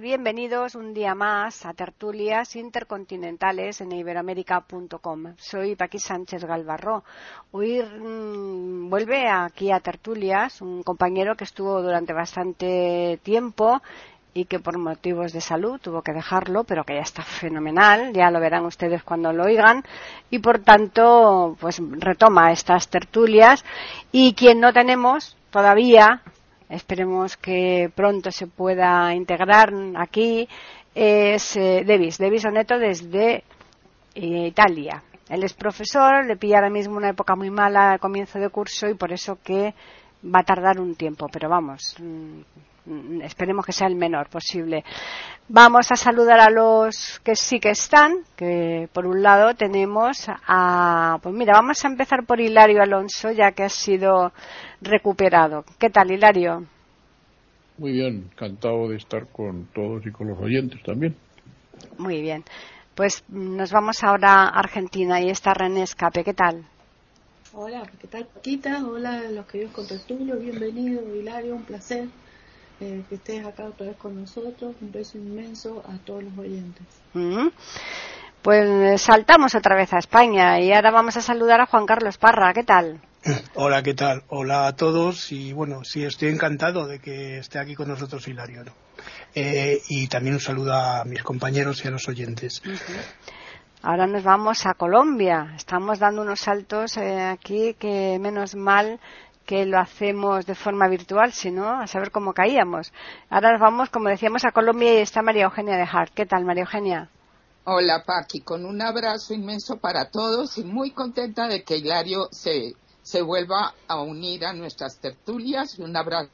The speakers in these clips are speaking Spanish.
Bienvenidos un día más a Tertulias Intercontinentales en iberoamérica.com. Soy Paqui Sánchez Galvarro. Hoy mm, vuelve aquí a Tertulias un compañero que estuvo durante bastante tiempo y que por motivos de salud tuvo que dejarlo, pero que ya está fenomenal, ya lo verán ustedes cuando lo oigan, y por tanto, pues retoma estas tertulias. Y quien no tenemos todavía esperemos que pronto se pueda integrar aquí, es eh, Devis, Devis Oneto desde eh, Italia. Él es profesor, le pilla ahora mismo una época muy mala al comienzo de curso y por eso que va a tardar un tiempo, pero vamos, Mm, esperemos que sea el menor posible. Vamos a saludar a los que sí que están, que por un lado tenemos a, pues mira, vamos a empezar por Hilario Alonso, ya que ha sido recuperado. ¿Qué tal, Hilario? Muy bien, encantado de estar con todos y con los oyentes también. Muy bien. Pues nos vamos ahora a Argentina y está René Escape. ¿Qué tal? Hola, ¿qué tal, Paquita? Hola, los queridos contertulios, bienvenido, Hilario, un placer eh, que estés acá otra vez con nosotros. Un beso inmenso a todos los oyentes. Pues eh, saltamos otra vez a España y ahora vamos a saludar a Juan Carlos Parra. ¿Qué tal? Hola, ¿qué tal? Hola a todos y bueno, sí, estoy encantado de que esté aquí con nosotros Hilario. Eh, y también un saludo a mis compañeros y a los oyentes. Ahora nos vamos a Colombia. Estamos dando unos saltos aquí que menos mal que lo hacemos de forma virtual, sino a saber cómo caíamos. Ahora vamos, como decíamos, a Colombia y está María Eugenia de Hart. ¿Qué tal, María Eugenia? Hola, Paqui, con un abrazo inmenso para todos y muy contenta de que Hilario se, se vuelva a unir a nuestras tertulias. Un abrazo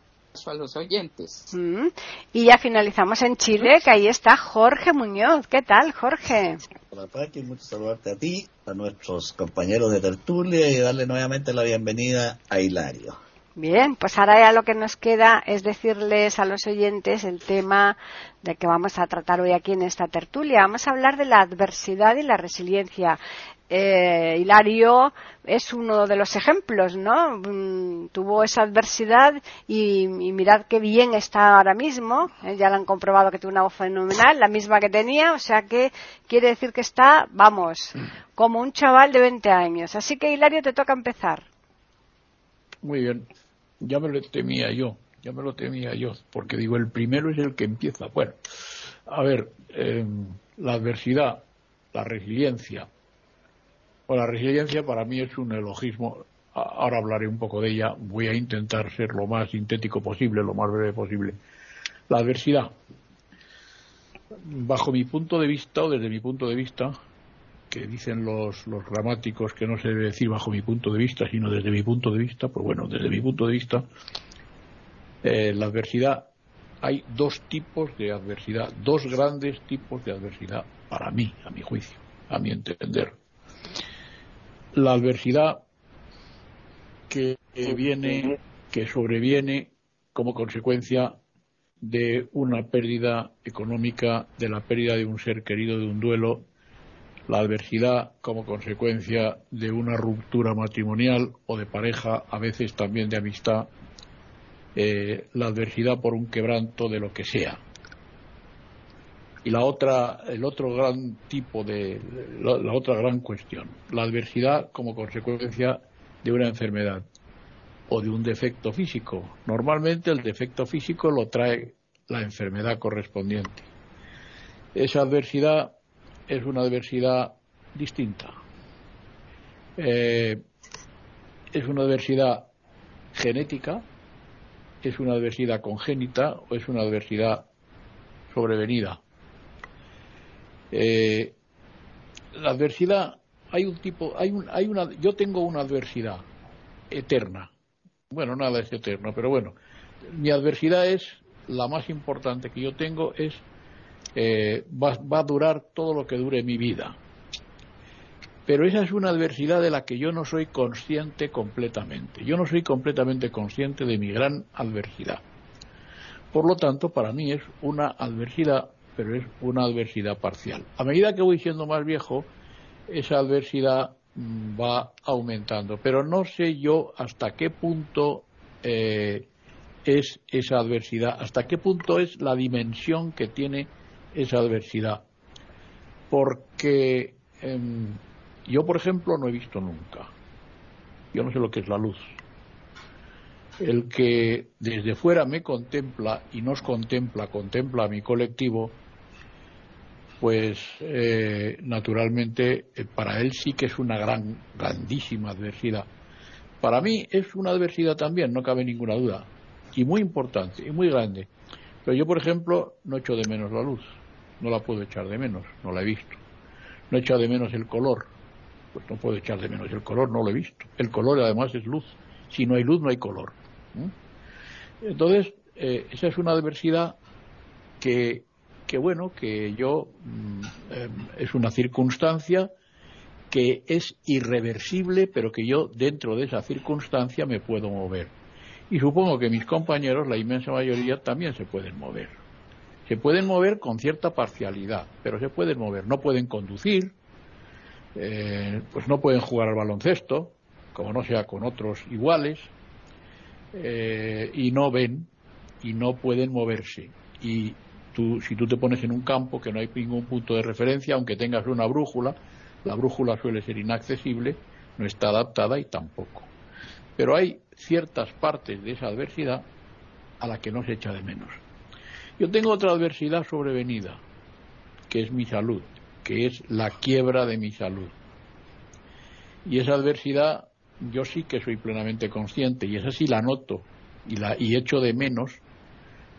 a los oyentes. Mm. Y ya finalizamos en Chile, que ahí está Jorge Muñoz. ¿Qué tal, Jorge? Hola, Paqui, mucho saludarte a ti, a nuestros compañeros de tertulia y darle nuevamente la bienvenida a Hilario. Bien, pues ahora ya lo que nos queda es decirles a los oyentes el tema de que vamos a tratar hoy aquí en esta tertulia. Vamos a hablar de la adversidad y la resiliencia. Eh, Hilario es uno de los ejemplos, ¿no? Mm, tuvo esa adversidad y, mirad qué bien está ahora mismo. Eh, ya lo han comprobado que tuvo una voz fenomenal, la misma que tenía, o sea que quiere decir que está, vamos, como un chaval de 20 años. Así que Hilario te toca empezar. Muy bien ya me lo temía yo, ya me lo temía yo, porque digo, el primero es el que empieza. Bueno, a ver, em, la adversidad, la resiliencia, o la resiliencia para mí es un elogismo, ahora hablaré un poco de ella, voy a intentar ser lo más sintético posible, lo más breve posible. La adversidad, bajo mi punto de vista, o desde mi punto de vista, que dicen los, los gramáticos que no se debe decir bajo mi punto de vista, sino desde mi punto de vista, pues bueno, desde mi punto de vista, eh, la adversidad, hay dos tipos de adversidad, dos grandes tipos de adversidad para mí, a mi juicio, a mi entender. La adversidad que viene, que sobreviene como consecuencia de una pérdida económica, de la pérdida de un ser querido, de un duelo, la adversidad como consecuencia de una ruptura matrimonial o de pareja, a veces también de amistad, eh, la adversidad por un quebranto de lo que sea. Y la otra, el otro gran tipo de, la, otra gran cuestión, la adversidad como consecuencia de una enfermedad o de un defecto físico. Normalmente el defecto físico lo trae la enfermedad correspondiente. Esa adversidad es una adversidad distinta. Eh, es una adversidad genética, es una adversidad congénita o es una adversidad sobrevenida. Eh, la adversidad, hay un tipo, hay, un, hay una, yo tengo una adversidad eterna. Bueno, nada es eterno, pero bueno, mi adversidad es, la más importante que yo tengo es eh, va, va a durar todo lo que dure mi vida. Pero esa es una adversidad de la que yo no soy consciente completamente. Yo no soy completamente consciente de mi gran adversidad. Por lo tanto, para mí es una adversidad, pero es una adversidad parcial. A medida que voy siendo más viejo, esa adversidad mm, va aumentando. Pero no sé yo hasta qué punto eh, es esa adversidad, hasta qué punto es la dimensión que tiene esa adversidad. Porque em, yo, por ejemplo, no he visto nunca. Yo no sé lo que es la luz. El que desde fuera me contempla y nos contempla, contempla a mi colectivo, pues eh, naturalmente eh, para él sí que es una gran, grandísima adversidad. Para mí es una adversidad también, no cabe ninguna duda, y muy importante, y muy grande. Pero yo, por ejemplo, no echo de menos la luz, no la puedo echar de menos, no la he visto. No echo de menos el color, pues no puedo echar de menos el color, no lo he visto. El color además es luz. Si no hay luz, no hay color. Entonces, eh, esa es una adversidad que, que bueno, que yo, mm, em, es una circunstancia que es irreversible, pero que yo dentro de esa circunstancia me puedo mover. Y supongo que mis compañeros, la inmensa mayoría, también se pueden mover. Se pueden mover con cierta parcialidad, pero se pueden mover. No pueden conducir, eh, pues no pueden jugar al baloncesto, como no sea con otros iguales, eh, y no ven y no pueden moverse. Y tú, si tú te pones en un campo que no hay ningún punto de referencia, aunque tengas una brújula, la brújula suele ser inaccesible, no está adaptada y tampoco. Pero hay ciertas partes de esa adversidad a la que no se echa de menos. Yo tengo otra adversidad sobrevenida, que es mi salud que es la quiebra de mi salud. Y esa adversidad yo sí que soy plenamente consciente y esa sí la noto y, la, y echo de menos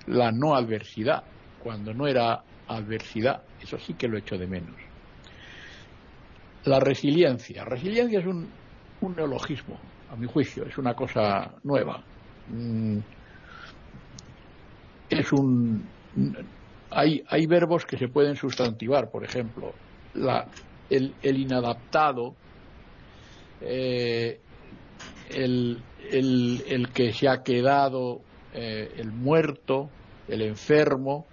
la no adversidad, cuando no era adversidad, eso sí que lo echo de menos. La resiliencia. Resiliencia es un, neologismo, a mi juicio, es una cosa nueva. Mm, es un hay, hay verbos que se pueden sustantivar, por ejemplo, el, inadaptado, eh, el, el, el, que se ha quedado, eh, el muerto, el enfermo,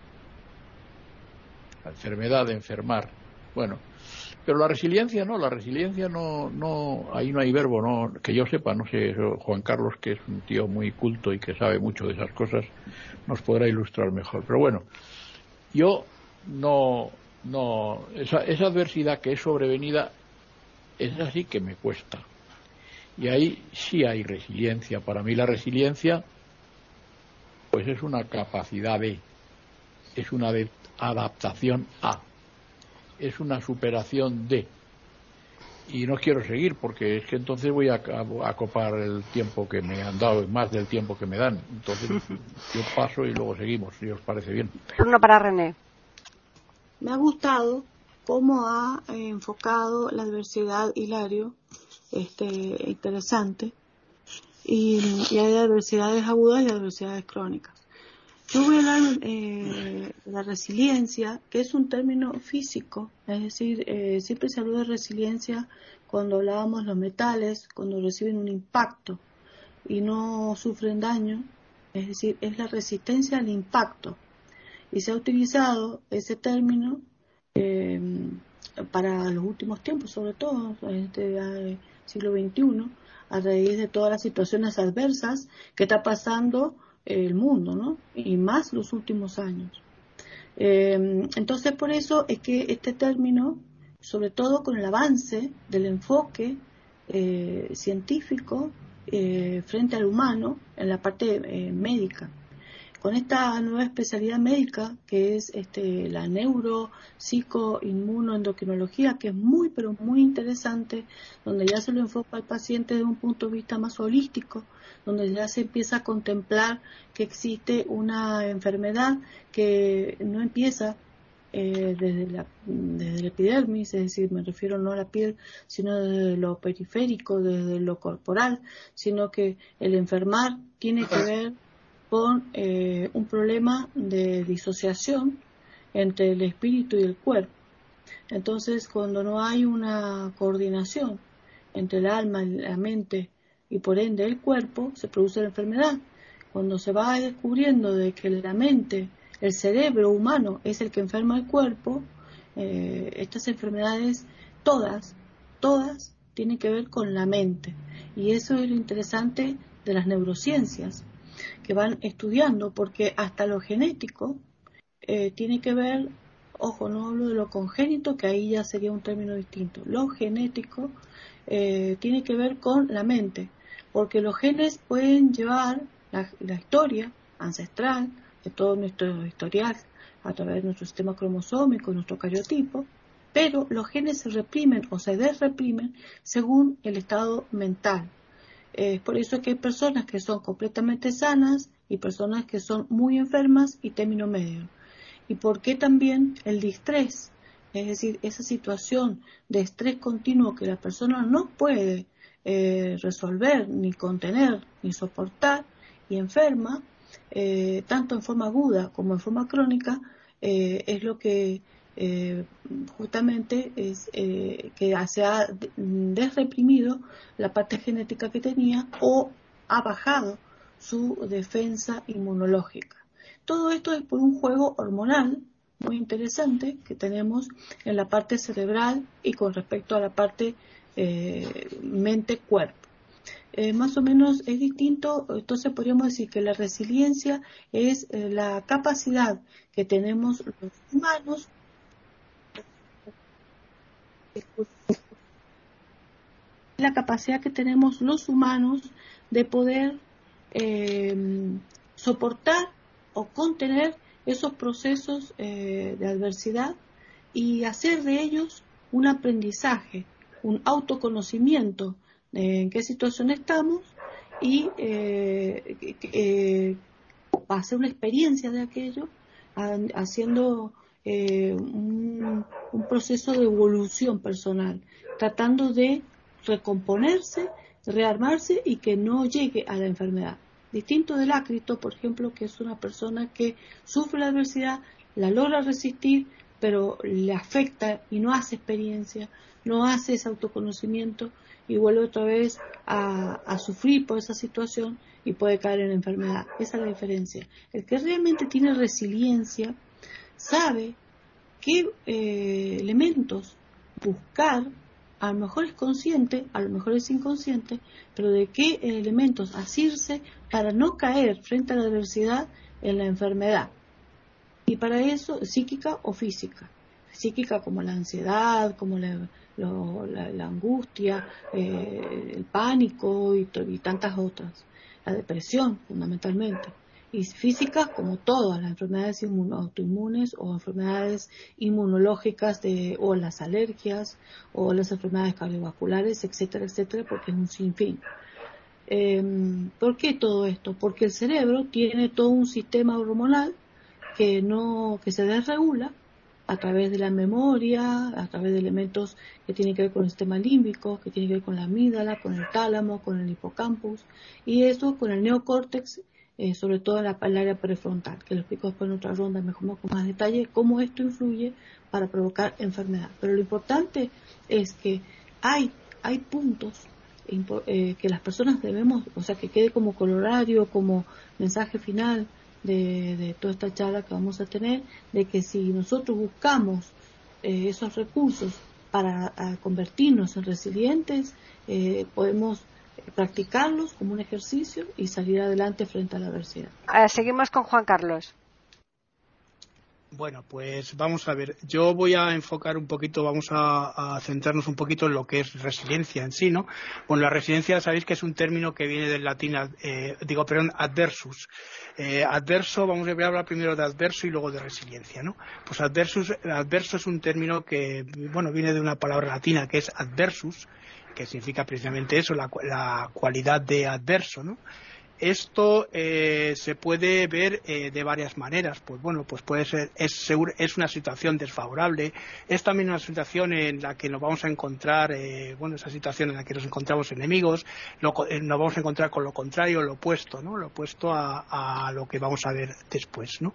la enfermedad de enfermar. Bueno, pero la resiliencia no, la resiliencia no, no, ahí no hay verbo, no, que yo sepa, no sé, Juan Carlos, que es un tío muy culto y que sabe mucho de esas cosas, nos podrá ilustrar mejor. Pero bueno, yo no, no, esa, esa adversidad que es sobrevenida, es así que me cuesta. Y ahí sí hay resiliencia. Para mí la resiliencia, pues es una capacidad de, es una de adaptación a, es una superación de. Y no quiero seguir porque es que entonces voy a, a, a copar el tiempo que me han dado, más del tiempo que me dan. Entonces yo paso y luego seguimos, si os parece bien. Turno para René. Me ha gustado cómo ha enfocado la adversidad Hilario, este, interesante, y, y, hay adversidades agudas y adversidades crónicas. Yo voy a hablar eh, la resiliencia, que es un término físico, es decir, eh, siempre se habló de resiliencia cuando hablábamos los metales, cuando reciben un impacto y no sufren daño, es decir, es la resistencia al impacto. Y se ha utilizado ese término eh, para los últimos tiempos, sobre todo en este siglo XXI, a raíz de todas las situaciones adversas que está pasando el mundo, ¿no? Y más los últimos años. Eh, entonces, por eso es que este término, sobre todo con el avance del enfoque eh, científico eh, frente al humano en la parte médica, con esta nueva especialidad médica que es este, la neuro, psico, inmunoendocrinología, que es muy, pero muy interesante, donde ya se lo enfoca al paciente desde un punto de vista más holístico, donde ya se empieza a contemplar que existe una enfermedad que no empieza eh, desde, la, desde la epidermis, es decir, me refiero no a la piel, sino desde lo periférico, desde lo corporal, sino que el enfermar tiene que ver con eh, un problema de disociación entre el espíritu y el cuerpo. Entonces, cuando no hay una coordinación entre el alma, la mente y por ende el cuerpo, se produce la enfermedad. Cuando se va descubriendo de que la mente, el cerebro humano es el que enferma el cuerpo, eh, estas enfermedades, todas, todas tienen que ver con la mente. Y eso es lo interesante de las neurociencias, que van estudiando, porque hasta lo genético eh, tiene que ver, ojo, no hablo de lo congénito, que ahí ya sería un término distinto, lo genético eh, tiene que ver con la mente, porque los genes pueden llevar la, historia ancestral de todo nuestro historial a través de nuestro sistema cromosómico, nuestro cariotipo, pero los genes se reprimen o se desreprimen según el estado mental. Es por eso que hay personas que son completamente sanas y personas que son muy enfermas y término medio. Y por qué también el distrés, es decir, esa situación de estrés continuo que la persona no puede eh, resolver, ni contener, ni soportar, y enferma, eh, tanto en forma aguda como en forma crónica, eh, es lo que justamente es que se ha desreprimido la parte genética que tenía o ha bajado su defensa inmunológica. Todo esto es por un juego hormonal muy interesante que tenemos en la parte cerebral y con respecto a la parte eh, mente-cuerpo. Eh, más o menos es distinto, entonces podríamos decir que la resiliencia es eh, la capacidad que tenemos los humanos la capacidad que tenemos los humanos de poder soportar o contener esos procesos de adversidad y hacer de ellos un aprendizaje, un autoconocimiento de en qué situación estamos y eh, eh, hacer una experiencia de aquello, haciendo eh, un, proceso de evolución personal, tratando de recomponerse, rearmarse y que no llegue a la enfermedad. Distinto del ácrito, por ejemplo, que es una persona que sufre la adversidad, la logra resistir, pero le afecta y no hace experiencia, no hace ese autoconocimiento y vuelve otra vez a, sufrir por esa situación y puede caer en enfermedad. Esa es la diferencia. El que realmente tiene resiliencia sabe qué eh, elementos buscar, a lo mejor es consciente, a lo mejor es inconsciente, pero de qué elementos asirse para no caer frente a la adversidad en la enfermedad. Y para eso, psíquica o física. Psíquica como la ansiedad, como la, la, angustia, eh, el pánico y, tantas otras. La depresión, fundamentalmente. Y física, como todas las enfermedades autoinmunes o enfermedades inmunológicas de, o las alergias o las enfermedades cardiovasculares, etcétera, etcétera, porque es un sinfín. Em, ¿Por qué todo esto? Porque el cerebro tiene todo un sistema hormonal que no que se desregula a través de la memoria, a través de elementos que tienen que ver con el sistema límbico, que tienen que ver con la amígdala, con el tálamo, con el hipocampus, y eso con el neocórtex, eh, sobre todo en la, el área prefrontal, que lo explico después en otra ronda mejor con más detalle, cómo esto influye para provocar enfermedad. Pero lo importante es que hay, hay puntos eh, que las personas debemos, o sea, que quede como colorario, como mensaje final, de, toda esta charla que vamos a tener, de que si nosotros buscamos eh, esos recursos para convertirnos en resilientes, eh, podemos practicarlos como un ejercicio y salir adelante frente a la adversidad. Ah, seguimos con Juan Carlos. Bueno, pues vamos a ver. Yo voy a enfocar un poquito, vamos a, centrarnos un poquito en lo que es resiliencia en sí, ¿no? Bueno, la resiliencia sabéis que es un término que viene del latín, eh, digo, perdón, adversus. Eh, adverso, vamos a hablar primero de adverso y luego de resiliencia, ¿no? Pues adversus, adverso es un término que, bueno, viene de una palabra latina que es adversus, que significa precisamente eso, la, la cualidad de adverso, ¿no? Esto eh, se puede ver eh, de varias maneras. Pues bueno, pues puede ser, es, es una situación desfavorable, es también una situación en la que nos vamos a encontrar, eh, bueno, esa situación en la que nos encontramos enemigos, nos vamos a encontrar con lo contrario, lo opuesto, ¿no? Lo opuesto a, a lo que vamos a ver después, ¿no?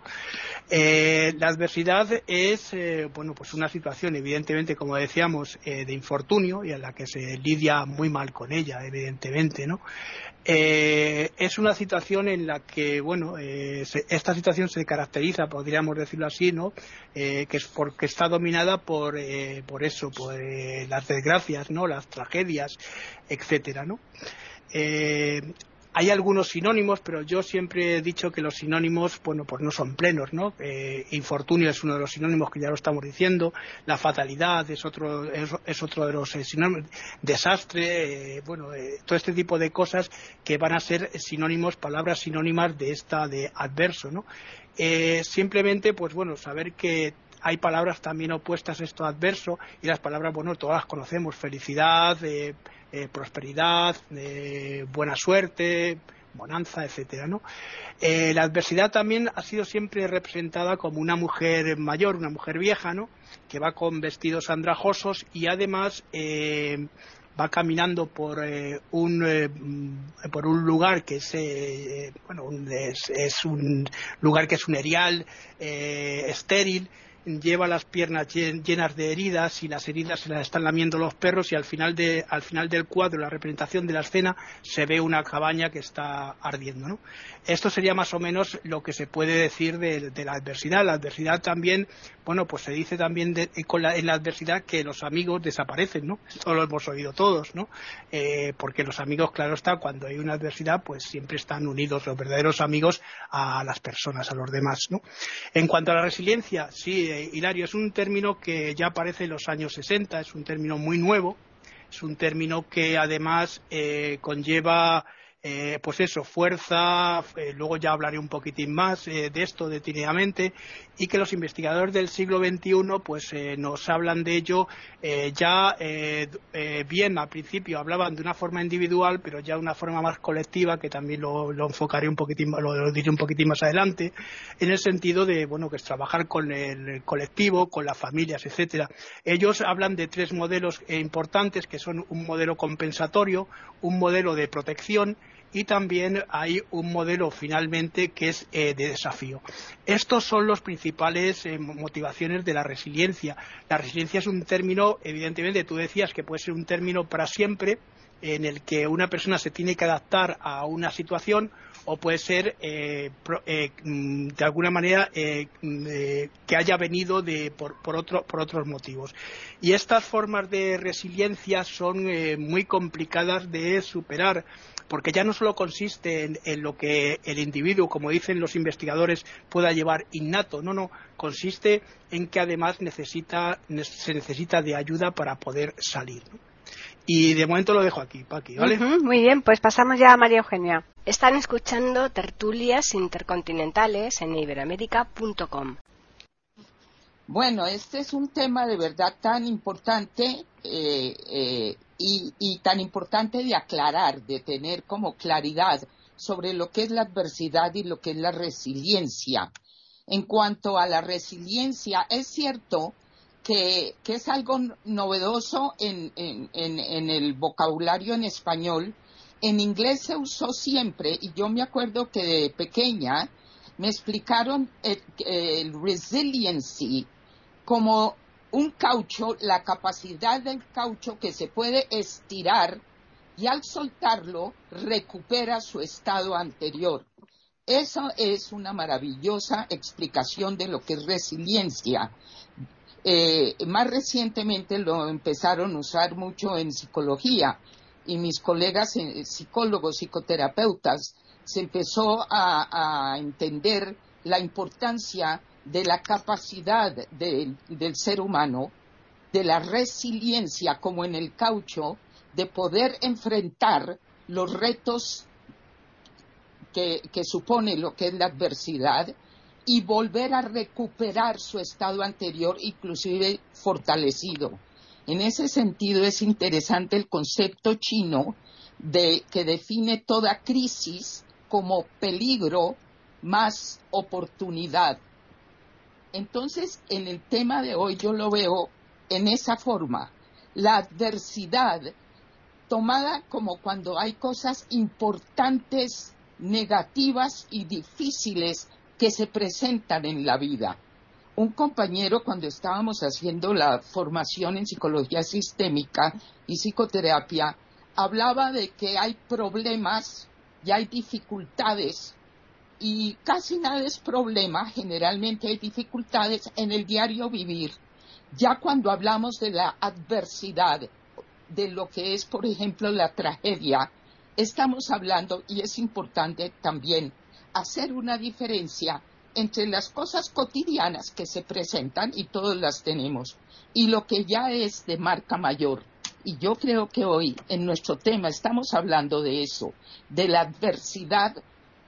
la adversidad es, bueno, pues una situación, evidentemente, como decíamos, de infortunio y en la que se lidia muy mal con ella, evidentemente, ¿no? Eh, es una situación en la que, bueno, eh, esta situación se caracteriza, podríamos decirlo así, ¿no? Eh, que es porque está dominada por, por eso, por las desgracias, ¿no? Las tragedias, etcétera, ¿no? Hay algunos sinónimos, pero yo siempre he dicho que los sinónimos, bueno, pues no son plenos, ¿no? Eh, infortunio es uno de los sinónimos que ya lo estamos diciendo, la fatalidad es otro, es, otro de los eh, sinónimos, desastre, eh, bueno, todo este tipo de cosas que van a ser sinónimos, palabras sinónimas de esta de adverso, ¿no? simplemente, pues bueno, saber que hay palabras también opuestas a esto adverso y las palabras, bueno, todas las conocemos, felicidad, eh, prosperidad, eh, buena suerte, bonanza, etcétera, ¿no? Eh, la adversidad también ha sido siempre representada como una mujer mayor, una mujer vieja. Que va con vestidos andrajosos y además va caminando por un por un lugar que es bueno es, un lugar que es un erial estéril lleva las piernas llenas de heridas y las heridas se las están lamiendo los perros y al final, de, al final del cuadro, la representación de la escena, se ve una cabaña que está ardiendo. ¿no? Esto sería más o menos lo que se puede decir de, la adversidad. La adversidad también, bueno, pues se dice también con en la adversidad que los amigos desaparecen, ¿no? Esto lo hemos oído todos, ¿no? Eh, porque los amigos, claro está, cuando hay una adversidad, pues siempre están unidos los verdaderos amigos a las personas, a los demás, ¿no? En cuanto a la resiliencia, sí, eh, Hilario, es un término que ya aparece en los años 60, es un término muy nuevo, es un término que además eh, conlleva eh, pues eso, fuerza, eh, luego ya hablaré un poquitín más eh, de esto detenidamente, y que los investigadores del siglo XXI pues nos hablan de ello ya bien al principio hablaban de una forma individual, pero ya de una forma más colectiva, que también lo, enfocaré un poquitín, lo, diré un poquitín más adelante, en el sentido de bueno que es trabajar con el colectivo, con las familias, etcétera. Ellos hablan de tres modelos importantes que son un modelo compensatorio, un modelo de protección y también hay un modelo finalmente que es eh, de desafío. Estos son los principales eh, motivaciones de la resiliencia. La resiliencia es un término, evidentemente, tú decías que puede ser un término para siempre, en el que una persona se tiene que adaptar a una situación o puede ser eh, mm, de alguna manera mm, que haya venido por, otros motivos. Y estas formas de resiliencia son muy complicadas de superar porque ya no solo consiste en, lo que el individuo, como dicen los investigadores, pueda llevar innato, no, no, consiste en que además se necesita de ayuda para poder salir. Y de momento lo dejo aquí, Paqui, ¿vale? muy bien, pues pasamos ya a María Eugenia. Están escuchando tertulias intercontinentales en iberoamérica.com. Bueno, este es un tema de verdad tan importante eh, eh, y, tan importante de aclarar, de tener como claridad sobre lo que es la adversidad y lo que es la resiliencia. En cuanto a la resiliencia, es cierto que, es algo novedoso en, el vocabulario en español. En inglés se usó siempre y yo me acuerdo que de pequeña me explicaron el, el resiliency como un caucho, la capacidad del caucho que se puede estirar y al soltarlo recupera su estado anterior. Esa es una maravillosa explicación de lo que es resiliencia. Eh, más recientemente lo empezaron a usar mucho en psicología y mis colegas eh, psicólogos, psicoterapeutas, se empezó a entender la importancia de la capacidad del ser humano, de la resiliencia, como en el caucho, de poder enfrentar los retos que, supone lo que es la adversidad y volver a recuperar su estado anterior, inclusive fortalecido. En ese sentido es interesante el concepto chino de que define toda crisis como peligro más oportunidad. Entonces, en el tema de hoy yo lo veo en esa forma. La adversidad tomada como cuando hay cosas importantes, negativas y difíciles que se presentan en la vida. Un compañero, cuando estábamos haciendo la formación en psicología sistémica y psicoterapia, hablaba de que hay problemas y hay dificultades y casi nada es problema, generalmente hay dificultades en el diario vivir. Ya cuando hablamos de la adversidad, de lo que es, por ejemplo, la tragedia, estamos hablando, y es importante también hacer una diferencia entre las cosas cotidianas que se presentan, y todos las tenemos, y lo que ya es de marca mayor. Y yo creo que hoy en nuestro tema estamos hablando de eso, de la adversidad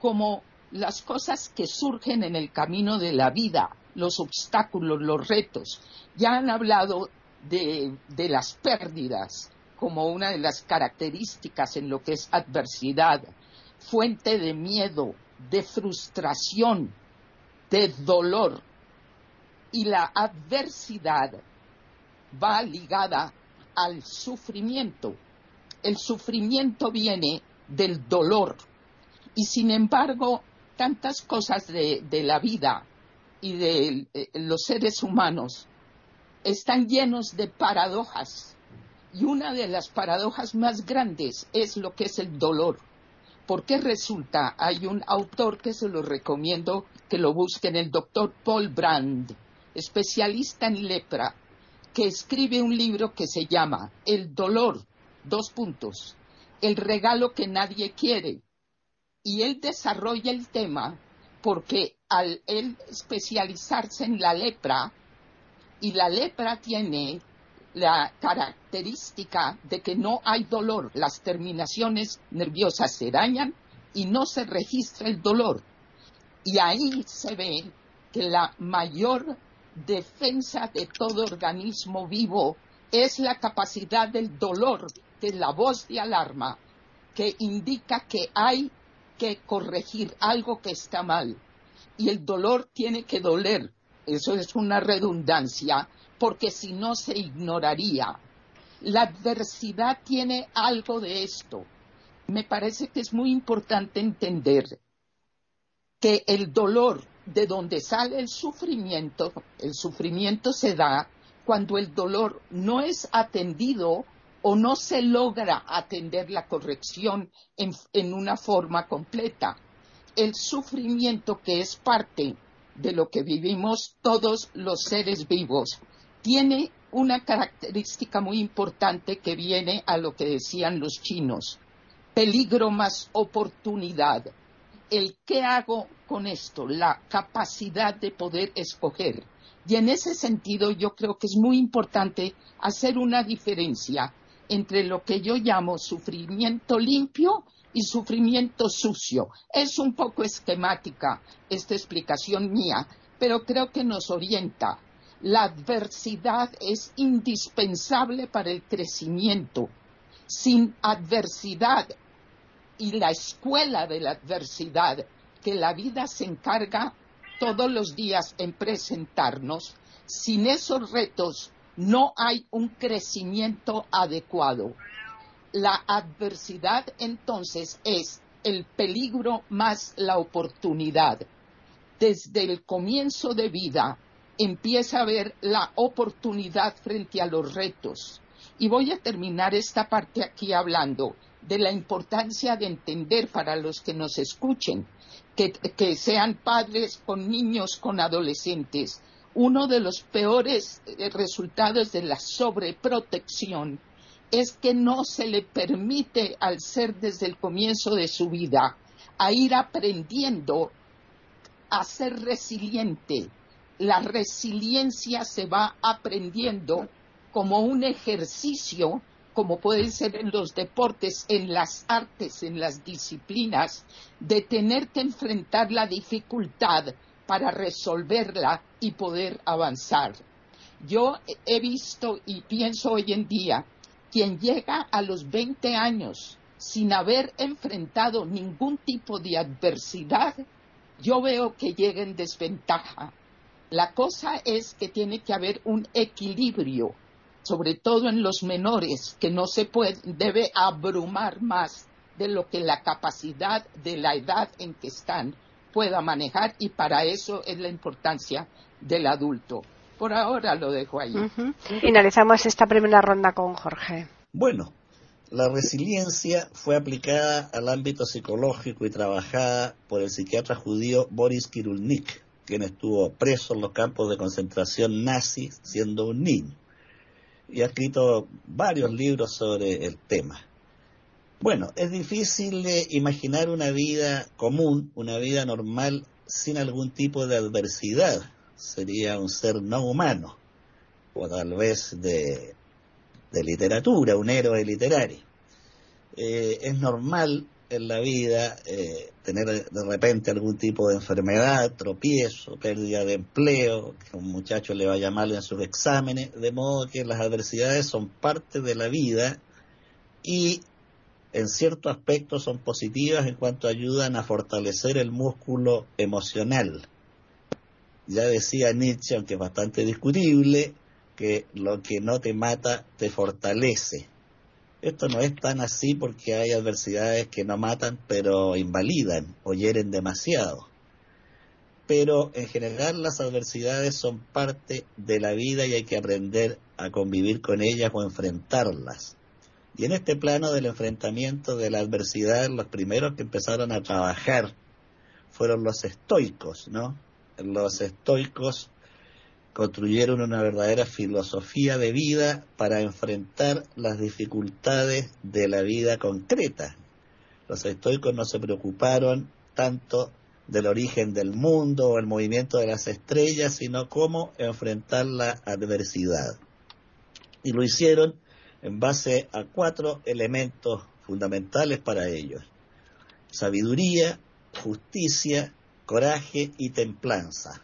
como las cosas que surgen en el camino de la vida, los obstáculos, los retos. Ya han hablado de, las pérdidas como una de las características en lo que es adversidad, fuente de miedo, de frustración, de dolor. Y la adversidad va ligada al sufrimiento. El sufrimiento viene del dolor. Y sin embargo, tantas cosas de, la vida y de eh, los seres humanos están llenos de paradojas. Y una de las paradojas más grandes es lo que es el dolor. Porque resulta, hay un autor que se lo recomiendo que lo busquen, el doctor Paul Brand, especialista en lepra, que escribe un libro que se llama El dolor, dos puntos, el regalo que nadie quiere. Y él desarrolla el tema porque al especializarse en la lepra, y la lepra tiene la característica de que no hay dolor, las terminaciones nerviosas se dañan y no se registra el dolor. Y ahí se ve que la mayor defensa de todo organismo vivo es la capacidad del dolor, de la voz de alarma, que indica que hay que corregir algo que está mal. Y el dolor tiene que doler. Eso es una redundancia, porque si no se ignoraría. La adversidad tiene algo de esto. Me parece que es muy importante entender que el dolor de donde sale el sufrimiento, el sufrimiento se da cuando el dolor no es atendido o no se logra atender la corrección en, una forma completa. El sufrimiento que es parte de lo que vivimos todos los seres vivos tiene una característica muy importante que viene a lo que decían los chinos, peligro más oportunidad el qué hago con esto, la capacidad de poder escoger. Y en ese sentido yo creo que es muy importante hacer una diferencia entre lo que yo llamo sufrimiento limpio y sufrimiento sucio. Es un poco esquemática esta explicación mía, pero creo que nos orienta. La adversidad es indispensable para el crecimiento. Sin adversidad y la escuela de la adversidad que la vida se encarga todos los días en presentarnos, sin esos retos no hay un crecimiento adecuado. La adversidad entonces es el peligro más la oportunidad. Desde el comienzo de vida empieza a ver la oportunidad frente a los retos. Y voy a terminar esta parte aquí hablando de la importancia de entender para los que nos escuchen, que, sean padres con niños, con adolescentes, uno de los peores eh, resultados de la sobreprotección es que no se le permite al ser desde el comienzo de su vida a ir aprendiendo a ser resiliente. La resiliencia se va aprendiendo como un ejercicio como puede ser en los deportes, en las artes, en las disciplinas, de tener que enfrentar la dificultad para resolverla y poder avanzar. Yo he visto y pienso hoy en día, quien llega a los 20 años sin haber enfrentado ningún tipo de adversidad, yo veo que llega en desventaja. La cosa es que tiene que haber un equilibrio, sobre todo en los menores, que no se puede, debe abrumar más de lo que la capacidad de la edad en que están pueda manejar y para eso es la importancia del adulto. Por ahora lo dejo ahí. Finalizamos esta primera ronda con Jorge. Bueno, la resiliencia fue aplicada al ámbito psicológico y trabajada por el psiquiatra judío Boris Kirulnik, quien estuvo preso en los campos de concentración nazis siendo un niño y ha escrito varios libros sobre el tema. Bueno, es difícil imaginar una vida común, una vida normal sin algún tipo de adversidad. Sería un ser no humano, o tal vez de, literatura, un héroe literario. Eh, es normal en la vida eh, tener de repente algún tipo de enfermedad, tropiezo, pérdida de empleo, que un muchacho le vaya mal en sus exámenes, de modo que las adversidades son parte de la vida y en cierto aspecto son positivas en cuanto ayudan a fortalecer el músculo emocional. Ya decía Nietzsche, aunque bastante discutible, que lo que no te mata te fortalece. Esto no es tan así porque hay adversidades que no matan pero invalidan o hieren demasiado. Pero en general las adversidades son parte de la vida y hay que aprender a convivir con ellas o enfrentarlas. Y en este plano del enfrentamiento de la adversidad, los primeros que empezaron a trabajar fueron los estoicos, ¿no? Los estoicos construyeron una verdadera filosofía de vida para enfrentar las dificultades de la vida concreta. Los estoicos no se preocuparon tanto del origen del mundo o el movimiento de las estrellas, sino cómo enfrentar la adversidad. Y lo hicieron en base a cuatro elementos fundamentales para ellos. Sabiduría, justicia, coraje y templanza.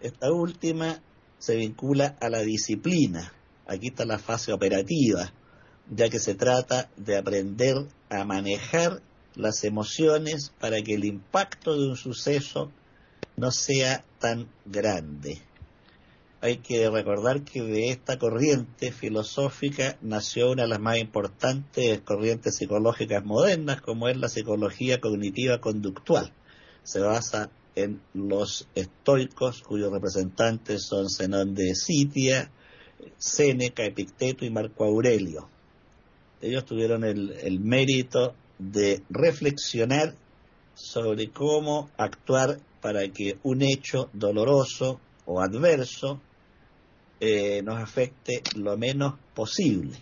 Esta última se vincula a la disciplina. Aquí está la fase operativa, ya que se trata de aprender a manejar las emociones para que el impacto de un suceso no sea tan grande hay que recordar que de esta corriente filosófica nació una de las más importantes corrientes psicológicas modernas, como es la psicología cognitiva conductual. Se basa en los estoicos, cuyos representantes son Zenón de Sitia, Séneca, Epicteto y Marco Aurelio. Ellos tuvieron el, el mérito de reflexionar sobre cómo actuar para que un hecho doloroso o adverso eh, nos afecte lo menos posible.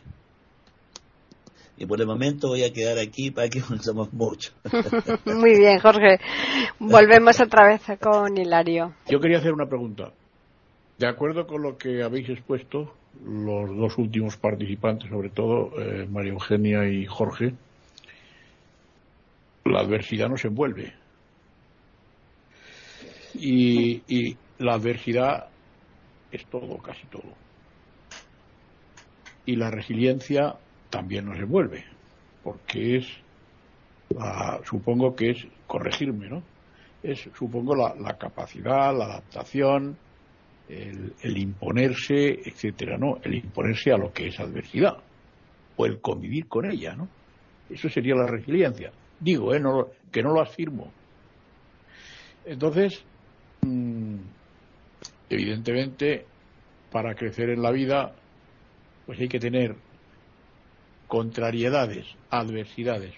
Y por el momento voy a quedar aquí para que somos muchos. Muy bien, Jorge. Volvemos otra vez con Hilario. Yo quería hacer una pregunta. De acuerdo con lo que habéis expuesto, los dos últimos participantes, sobre todo eh, María Eugenia y Jorge, la adversidad nos envuelve. Y, y la adversidad es todo, casi todo. Y la resiliencia también nos envuelve, porque es, supongo que es corregirme, ¿no? Es, supongo, la, capacidad, la adaptación, el, imponerse, etcétera, ¿no? El imponerse a lo que es adversidad, o el convivir con ella, ¿no? Eso sería la resiliencia. Digo, ¿eh? Que no lo afirmo. Entonces, mm, evidentemente, para crecer en la vida, pues hay que tener contrariedades, adversidades.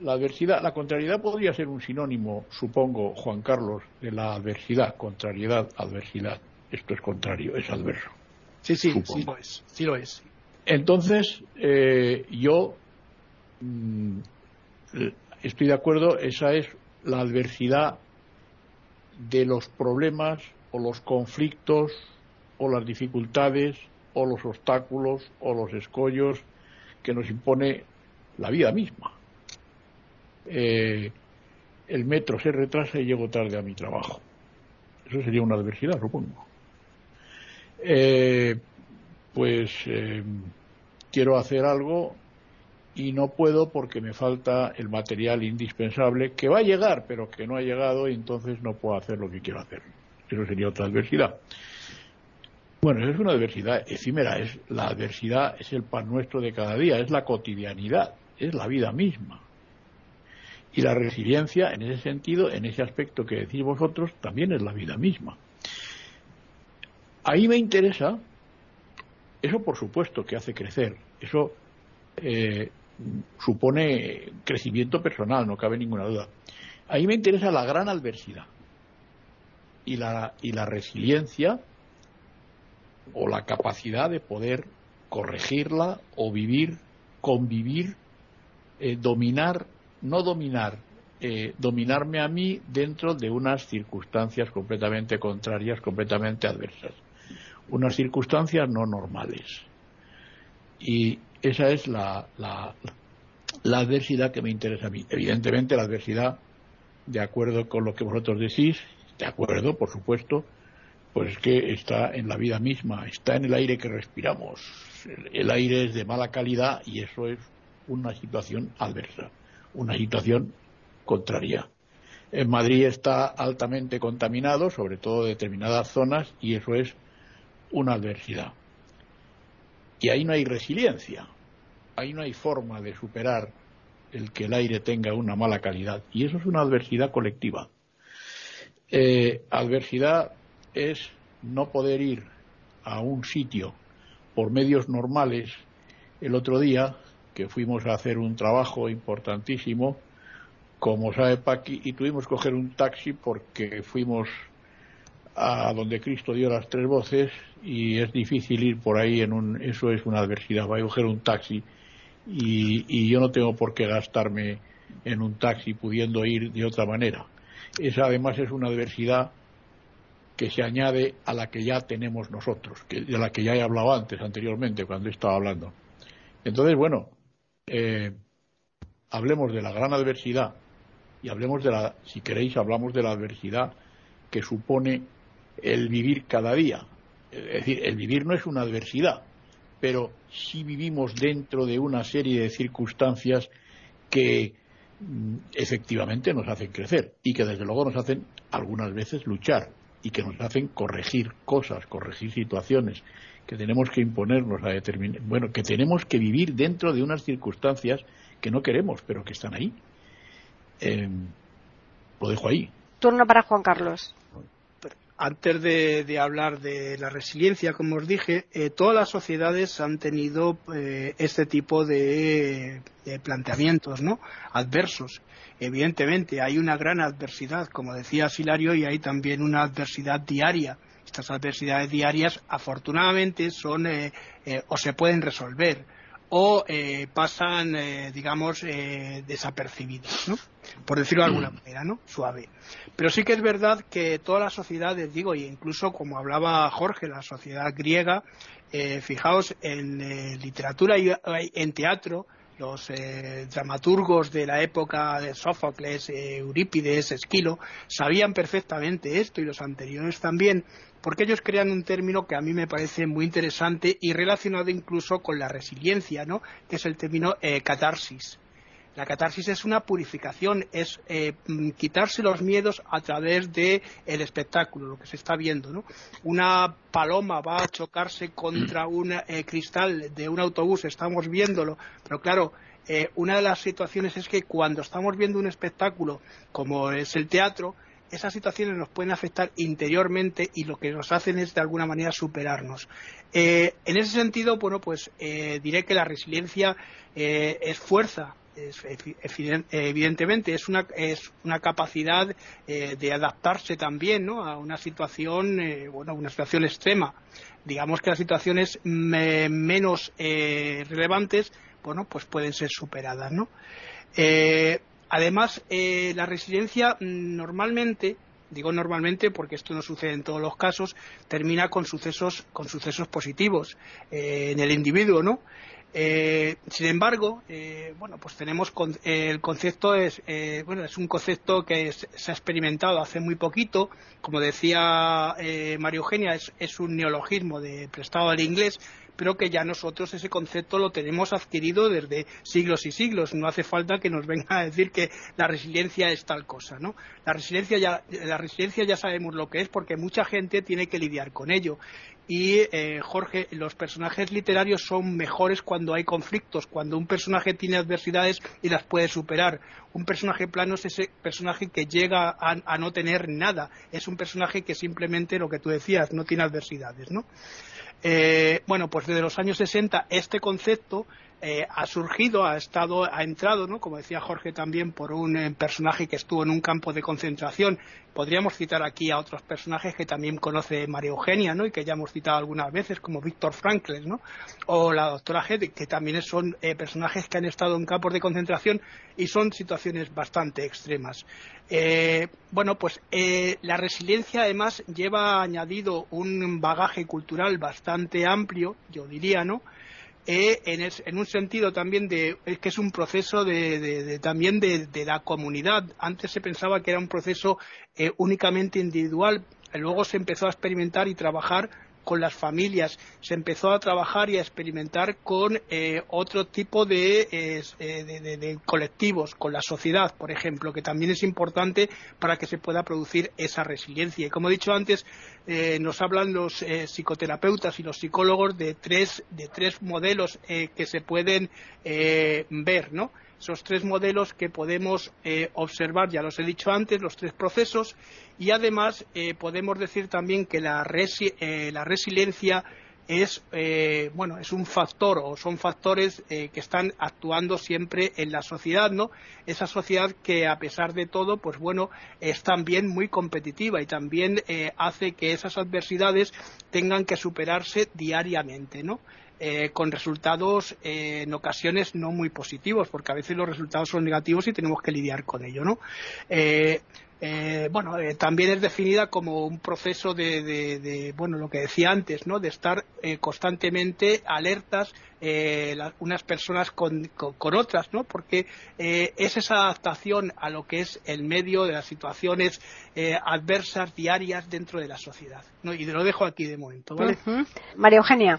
La adversidad, la contrariedad podría ser un sinónimo, supongo, Juan Carlos, de la adversidad, contrariedad, adversidad. Esto es contrario, es adverso. Sí, sí, sí lo es, sí lo es. Entonces, eh, yo mm, estoy de acuerdo, esa es la adversidad de los problemas o los conflictos o las dificultades o los obstáculos o los escollos que nos impone la vida misma. Eh, el metro se retrasa y llego tarde a mi trabajo. Eso sería una adversidad, supongo. Eh, pues eh, quiero hacer algo y no puedo porque me falta el material indispensable que va a llegar, pero que no ha llegado y entonces no puedo hacer lo que quiero hacer. Eso sería otra adversidad. Bueno, es una adversidad efímera, es la adversidad es el pan nuestro de cada día, es la cotidianidad, es la vida misma. Y la resiliencia, en ese sentido, en ese aspecto que decís vosotros, también es la vida misma. Ahí me interesa, eso por supuesto que hace crecer, eso eh, supone crecimiento personal, no cabe ninguna duda. Ahí me interesa la gran adversidad y la, y la resiliencia o la capacidad de poder corregirla o vivir, convivir, eh, dominar, no dominar, eh, dominarme a mí dentro de unas circunstancias completamente contrarias, completamente adversas, unas circunstancias no normales. Y esa es la, la, adversidad que me interesa a mí. Evidentemente la adversidad, de acuerdo con lo que vosotros decís, de acuerdo, por supuesto, pues que está en la vida misma, está en el aire que respiramos. El aire es de mala calidad y eso es una situación adversa, una situación contraria. En Madrid está altamente contaminado, sobre todo determinadas zonas, y eso es una adversidad. Y ahí no hay resiliencia, ahí no hay forma de superar el que el aire tenga una mala calidad, y eso es una adversidad colectiva. Eh, adversidad es no poder ir a un sitio por medios normales. El otro día, que fuimos a hacer un trabajo importantísimo, como sabe Paqui, y tuvimos que coger un taxi porque fuimos a donde Cristo dio las tres voces y es difícil ir por ahí en un eso es una adversidad voy a coger un taxi y, y yo no tengo por qué gastarme en un taxi pudiendo ir de otra manera esa además es una adversidad que se añade a la que ya tenemos nosotros, de la que ya he hablado antes, anteriormente, cuando estaba hablando. Entonces, bueno, eh, hablemos de la gran adversidad y hablemos de la, si queréis, hablamos de la adversidad que supone el vivir cada día. Es decir, el vivir no es una adversidad, pero sí vivimos dentro de una serie de circunstancias que efectivamente nos hacen crecer y que desde luego nos hacen algunas veces luchar y que nos hacen corregir cosas, corregir situaciones, que tenemos que imponernos a determinar, bueno, que tenemos que vivir dentro de unas circunstancias que no queremos, pero que están ahí. Eh, lo dejo ahí. Turno para Juan Carlos. Antes de, hablar de la resiliencia, como os dije, eh, todas las sociedades han tenido eh, este tipo de, planteamientos, ¿no? Adversos. Evidentemente, hay una gran adversidad, como decía Silario, y hay también una adversidad diaria. Estas adversidades diarias, afortunadamente, son eh, o se pueden resolver o eh, pasan, digamos, desapercibidas, ¿no? Por decirlo de alguna manera, ¿no? Suave. Pero sí que es verdad que todas las sociedades, digo, y incluso como hablaba Jorge, la sociedad griega, fijaos, en literatura y en teatro, los eh, dramaturgos de la época de Sófocles, eh, Eurípides, Esquilo, sabían perfectamente esto y los anteriores también, porque ellos crean un término que a mí me parece muy interesante y relacionado incluso con la resiliencia, ¿no? que es el término eh, catarsis. La catarsis es una purificación, es eh, mm, quitarse los miedos a través del espectáculo, lo que se está viendo. ¿no? Una paloma va a chocarse contra un eh, cristal de un autobús, estamos viéndolo, pero claro, eh, una de las situaciones es que cuando estamos viendo un espectáculo como es el teatro, esas situaciones nos pueden afectar interiormente y lo que nos hacen es de alguna manera superarnos. en ese sentido, bueno, pues diré que la resiliencia es fuerza, evidentemente es una, es una capacidad eh, de adaptarse también a una situación, eh, bueno, una situación extrema. Digamos que las situaciones menos eh, relevantes, bueno, pues pueden ser superadas, ¿no? Además, la resiliencia mm, normalmente digo normalmente porque esto no sucede en todos los casos, termina con sucesos, con sucesos positivos en el individuo, ¿no? Eh, sin embargo, eh, bueno, pues tenemos el concepto es eh, bueno es un concepto que se ha experimentado hace muy poquito, como decía María Eugenia, es, un neologismo de prestado al inglés, pero que ya nosotros ese concepto lo tenemos adquirido desde siglos y siglos. No hace falta que nos venga a decir que la resiliencia es tal cosa, ¿no? La resiliencia ya, la resiliencia ya sabemos lo que es porque mucha gente tiene que lidiar con ello y eh, Jorge, los personajes literarios son mejores cuando hay conflictos, cuando un personaje tiene adversidades y las puede superar. Un personaje plano es ese personaje que llega a, no tener nada, es un personaje que simplemente lo que tú decías, no tiene adversidades, ¿no? Eh, bueno, pues desde los años 60 este concepto eh, ha surgido, ha estado, ha entrado, ¿no? Como decía Jorge también, por un eh, personaje que estuvo en un campo de concentración. Podríamos citar aquí a otros personajes que también conoce María Eugenia, ¿no? Y que ya hemos citado algunas veces, como Víctor Frankl, ¿no? O la doctora Hedde, que también son eh, personajes que han estado en campos de concentración y son situaciones bastante extremas. bueno, pues la resiliencia además lleva añadido un bagaje cultural bastante amplio, yo diría, ¿no? Eh, en, un sentido también de que es un proceso de, también de, la comunidad. Antes se pensaba que era un proceso eh, únicamente individual, luego se empezó a experimentar y trabajar con las familias, se empezó a trabajar y a experimentar con eh, otro tipo eh, de, colectivos, con la sociedad, por ejemplo, que también es importante para que se pueda producir esa resiliencia. Y como he dicho antes, eh, nos hablan los psicoterapeutas y los psicólogos de tres, de tres modelos que se pueden ver, ¿no? Esos tres modelos que podemos eh, observar, ya los he dicho antes, los tres procesos, y además eh, podemos decir también que la, eh, la resiliencia es, bueno, es un factor o son factores que están actuando siempre en la sociedad, ¿no? Esa sociedad que a pesar de todo, pues bueno, es también muy competitiva y también hace que esas adversidades tengan que superarse diariamente, ¿no? Eh, con resultados eh, en ocasiones no muy positivos, porque a veces los resultados son negativos y tenemos que lidiar con ello, ¿no? Eh, bueno, también es definida como un proceso de, bueno, lo que decía antes, ¿no? De estar constantemente alertas unas personas con, otras, ¿no? Porque es esa adaptación a lo que es el medio de las situaciones adversas diarias dentro de la sociedad, ¿no? Y lo dejo aquí de momento, ¿vale? María Eugenia.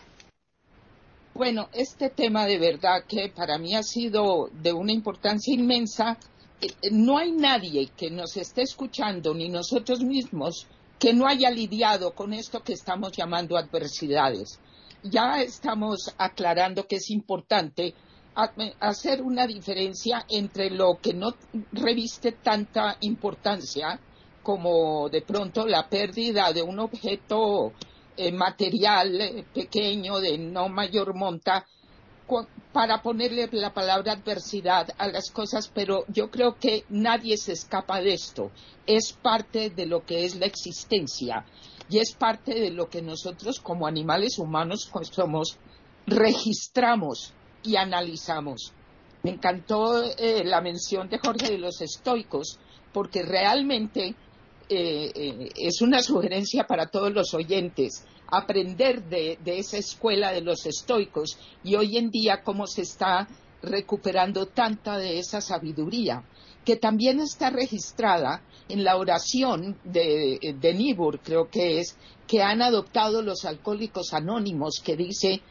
Bueno, este tema de verdad que para mí ha sido de una importancia inmensa. Eh, no hay nadie que nos esté escuchando, ni nosotros mismos, que no haya lidiado con esto que estamos llamando adversidades. Ya estamos aclarando que es importante hacer una diferencia entre lo que no reviste tanta importancia como de pronto la pérdida de un objeto eh, material eh, pequeño de no mayor monta para ponerle la palabra adversidad a las cosas, pero yo creo que nadie se escapa de esto. Es parte de lo que es la existencia y es parte de lo que nosotros como animales humanos somos, registramos y analizamos. Me encantó eh, la mención de Jorge de los estoicos, porque realmente eh, eh, es una sugerencia para todos los oyentes aprender de, esa escuela de los estoicos y hoy en día cómo se está recuperando tanta de esa sabiduría que también está registrada en la oración de, de Nibur, creo que es, que han adoptado los alcohólicos anónimos, que dice,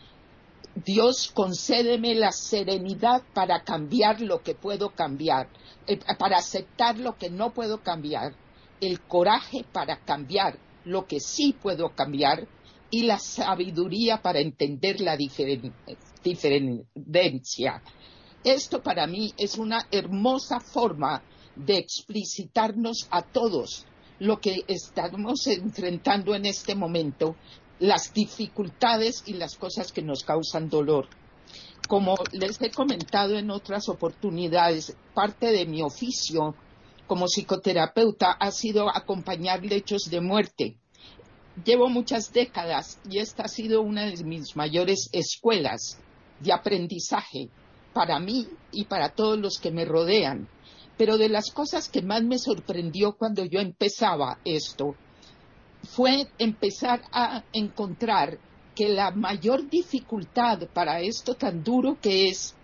Dios concédeme la serenidad para cambiar lo que puedo cambiar, eh, para aceptar lo que no puedo cambiar el coraje para cambiar lo que sí puedo cambiar y la sabiduría para entender la diferencia. Esto para mí es una hermosa forma de explicitarnos a todos lo que estamos enfrentando en este momento, las dificultades y las cosas que nos causan dolor. Como les he comentado en otras oportunidades, parte de mi oficio como psicoterapeuta ha sido acompañar lechos de muerte. Llevo muchas décadas y esta ha sido una de mis mayores escuelas de aprendizaje para mí y para todos los que me rodean. Pero de las cosas que más me sorprendió cuando yo empezaba esto fue empezar a encontrar que la mayor dificultad para esto tan duro que es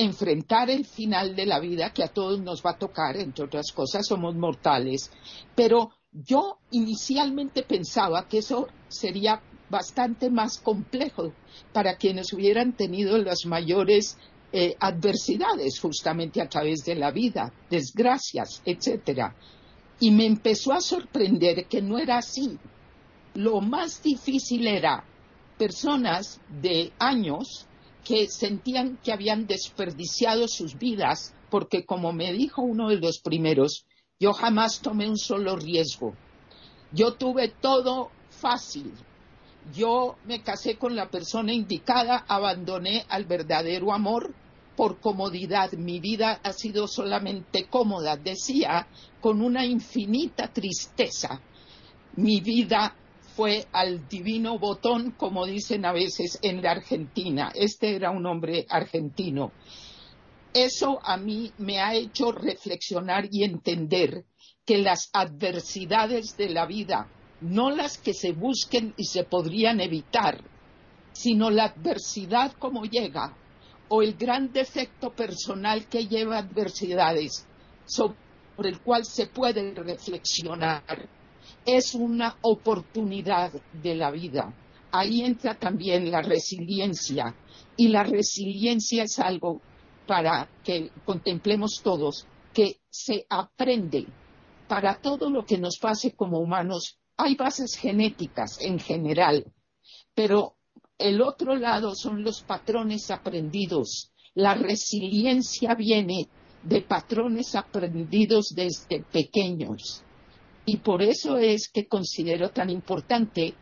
enfrentar el final de la vida que a todos nos va a tocar, entre otras cosas, somos mortales, pero yo inicialmente pensaba que eso sería bastante más complejo para quienes hubieran tenido las mayores eh, adversidades justamente a través de la vida, desgracias, etcétera. Y me empezó a sorprender que no era así. Lo más difícil era personas de años que sentían que habían desperdiciado sus vidas porque, como me dijo uno de los primeros, yo jamás tomé un solo riesgo. Yo tuve todo fácil. Yo me casé con la persona indicada, abandoné al verdadero amor por comodidad. Mi vida ha sido solamente cómoda, decía, con una infinita tristeza. Mi vida fue al divino botón, como dicen a veces en la Argentina. Este era un hombre argentino. Eso a mí me ha hecho reflexionar y entender que las adversidades de la vida, no las que se busquen y se podrían evitar, sino la adversidad como llega, o el gran defecto personal que lleva adversidades, sobre el cual se puede reflexionar, es una oportunidad de la vida. Ahí entra también la resiliencia, y la resiliencia es algo para que contemplemos todos, que se aprende para todo lo que nos pase como humanos. Hay bases genéticas en general, pero el otro lado son los patrones aprendidos. La resiliencia viene de patrones aprendidos desde pequeños. Y por eso es que considero tan importante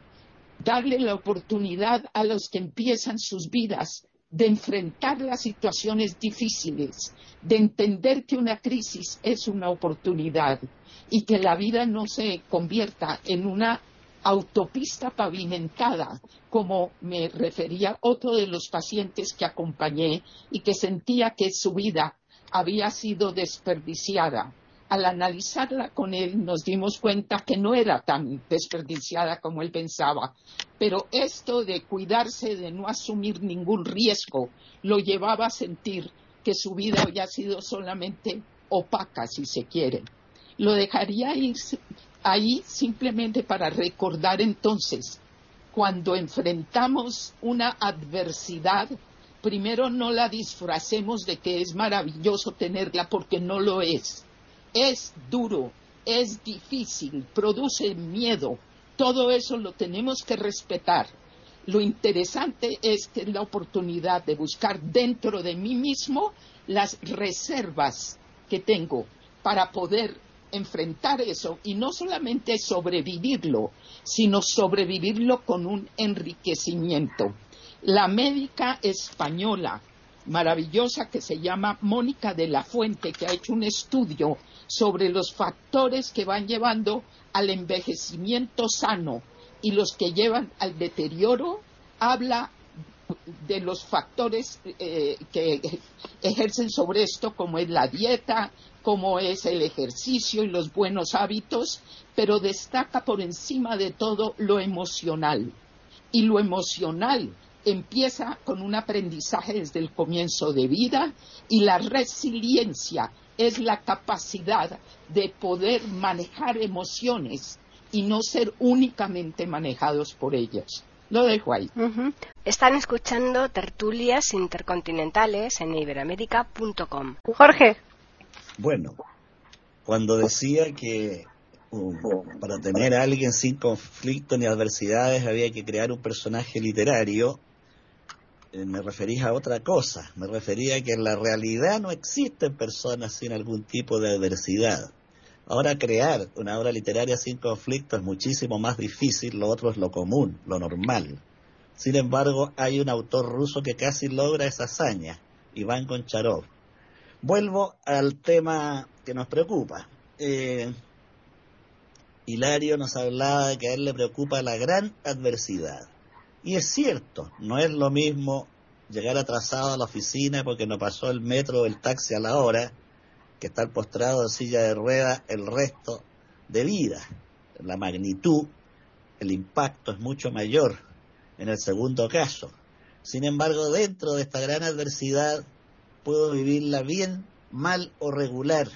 darle la oportunidad a los que empiezan sus vidas de enfrentar las situaciones difíciles, de entender que una crisis es una oportunidad y que la vida no se convierta en una autopista pavimentada, como me refería otro de los pacientes que acompañé y que sentía que su vida había sido desperdiciada. Al analizarla con él nos dimos cuenta que no era tan desperdiciada como él pensaba, pero esto de cuidarse de no asumir ningún riesgo lo llevaba a sentir que su vida había sido solamente opaca, si se quiere. Lo dejaría ahí simplemente para recordar entonces, cuando enfrentamos una adversidad, primero no la disfracemos de que es maravilloso tenerla porque no lo es. Es duro, es difícil, produce miedo. Todo eso lo tenemos que respetar. Lo interesante es que es la oportunidad de buscar dentro de mí mismo las reservas que tengo para poder enfrentar eso y no solamente sobrevivirlo, sino sobrevivirlo con un enriquecimiento. La médica española maravillosa que se llama Mónica de la Fuente, que ha hecho un estudio sobre los factores que van llevando al envejecimiento sano y los que llevan al deterioro, habla de los factores eh, que ejercen sobre esto, como es la dieta, como es el ejercicio y los buenos hábitos, pero destaca por encima de todo lo emocional. Y lo emocional empieza con un aprendizaje desde el comienzo de vida y la resiliencia es la capacidad de poder manejar emociones y no ser únicamente manejados por ellas. Lo dejo ahí. Están escuchando tertulias intercontinentales en iberamérica.com. Jorge. Bueno, cuando decía que um, para tener a alguien sin conflicto ni adversidades había que crear un personaje literario, me refería a otra cosa. Me refería a que en la realidad no existen personas sin algún tipo de adversidad. Ahora crear una obra literaria sin conflicto es muchísimo más difícil, lo otro es lo común, lo normal. Sin embargo, hay un autor ruso que casi logra esa hazaña, Iván Goncharov. Vuelvo al tema que nos preocupa. Eh, Hilario nos hablaba de que a él le preocupa la gran adversidad. Y es cierto, no es lo mismo llegar atrasado a la oficina porque no pasó el metro o el taxi a la hora, que estar postrado en silla de rueda el resto de vida. La magnitud, el impacto es mucho mayor en el segundo caso. Sin embargo, dentro de esta gran adversidad puedo vivirla bien, mal o regular.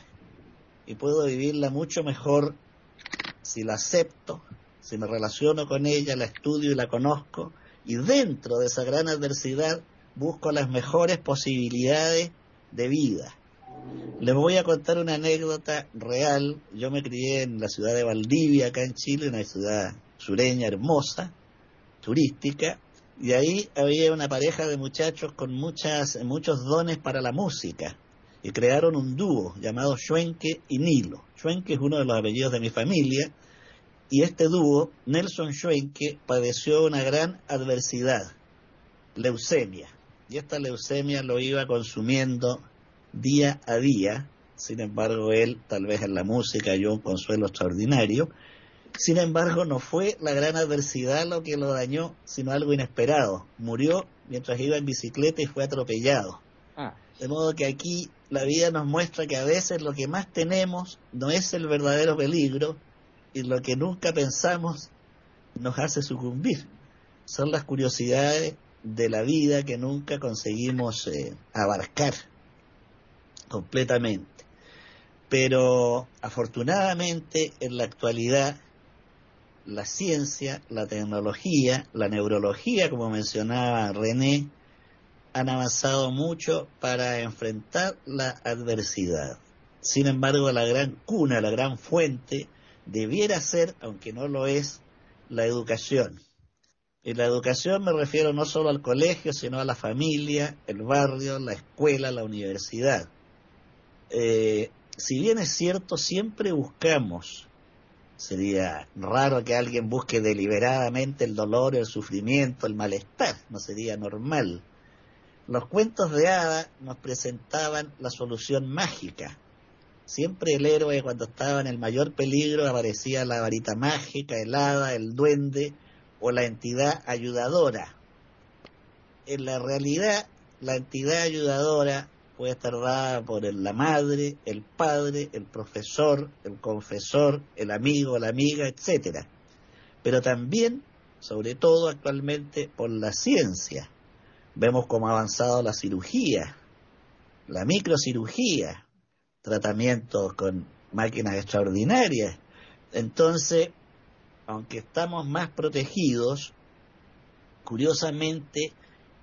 Y puedo vivirla mucho mejor si la acepto, si me relaciono con ella, la estudio y la conozco, y dentro de esa gran adversidad busco las mejores posibilidades de vida. Les voy a contar una anécdota real. Yo me crié en la ciudad de Valdivia, acá en Chile, una ciudad sureña hermosa, turística, y ahí había una pareja de muchachos con muchas, muchos dones para la música, y crearon un dúo llamado Schwenke y Nilo. Schwenke es uno de los apellidos de mi familia, y este dúo, Nelson Schwenke, padeció una gran adversidad, leucemia, y esta leucemia lo iba consumiendo día a día, sin embargo él, tal vez en la música, halló un consuelo extraordinario, sin embargo no fue la gran adversidad lo que lo dañó, sino algo inesperado. Murió mientras iba en bicicleta y fue atropellado. Ah. De modo que aquí la vida nos muestra que a veces lo que más tenemos no es el verdadero peligro y lo que nunca pensamos nos hace sucumbir. Son las curiosidades de la vida que nunca conseguimos eh, abarcar completamente. Pero afortunadamente en la actualidad la ciencia, la tecnología, la neurología, como mencionaba René, han avanzado mucho para enfrentar la adversidad. Sin embargo, la gran cuna, la gran fuente, debiera ser, aunque no lo es, la educación. Y la educación me refiero no solo al colegio, sino a la familia, el barrio, la escuela, la universidad. Eh, si bien es cierto, siempre buscamos, sería raro que alguien busque deliberadamente el dolor, el sufrimiento, el malestar, no sería normal. Los cuentos de hada nos presentaban la solución mágica. Siempre el héroe cuando estaba en el mayor peligro aparecía la varita mágica, el hada, el duende o la entidad ayudadora. En la realidad, la entidad ayudadora puede estar dada por la madre, el padre, el profesor, el confesor, el amigo, la amiga, etcétera. Pero también, sobre todo actualmente, por la ciencia. Vemos cómo ha avanzado la cirugía, la microcirugía, tratamientos con máquinas extraordinarias. Entonces, aunque estamos más protegidos, curiosamente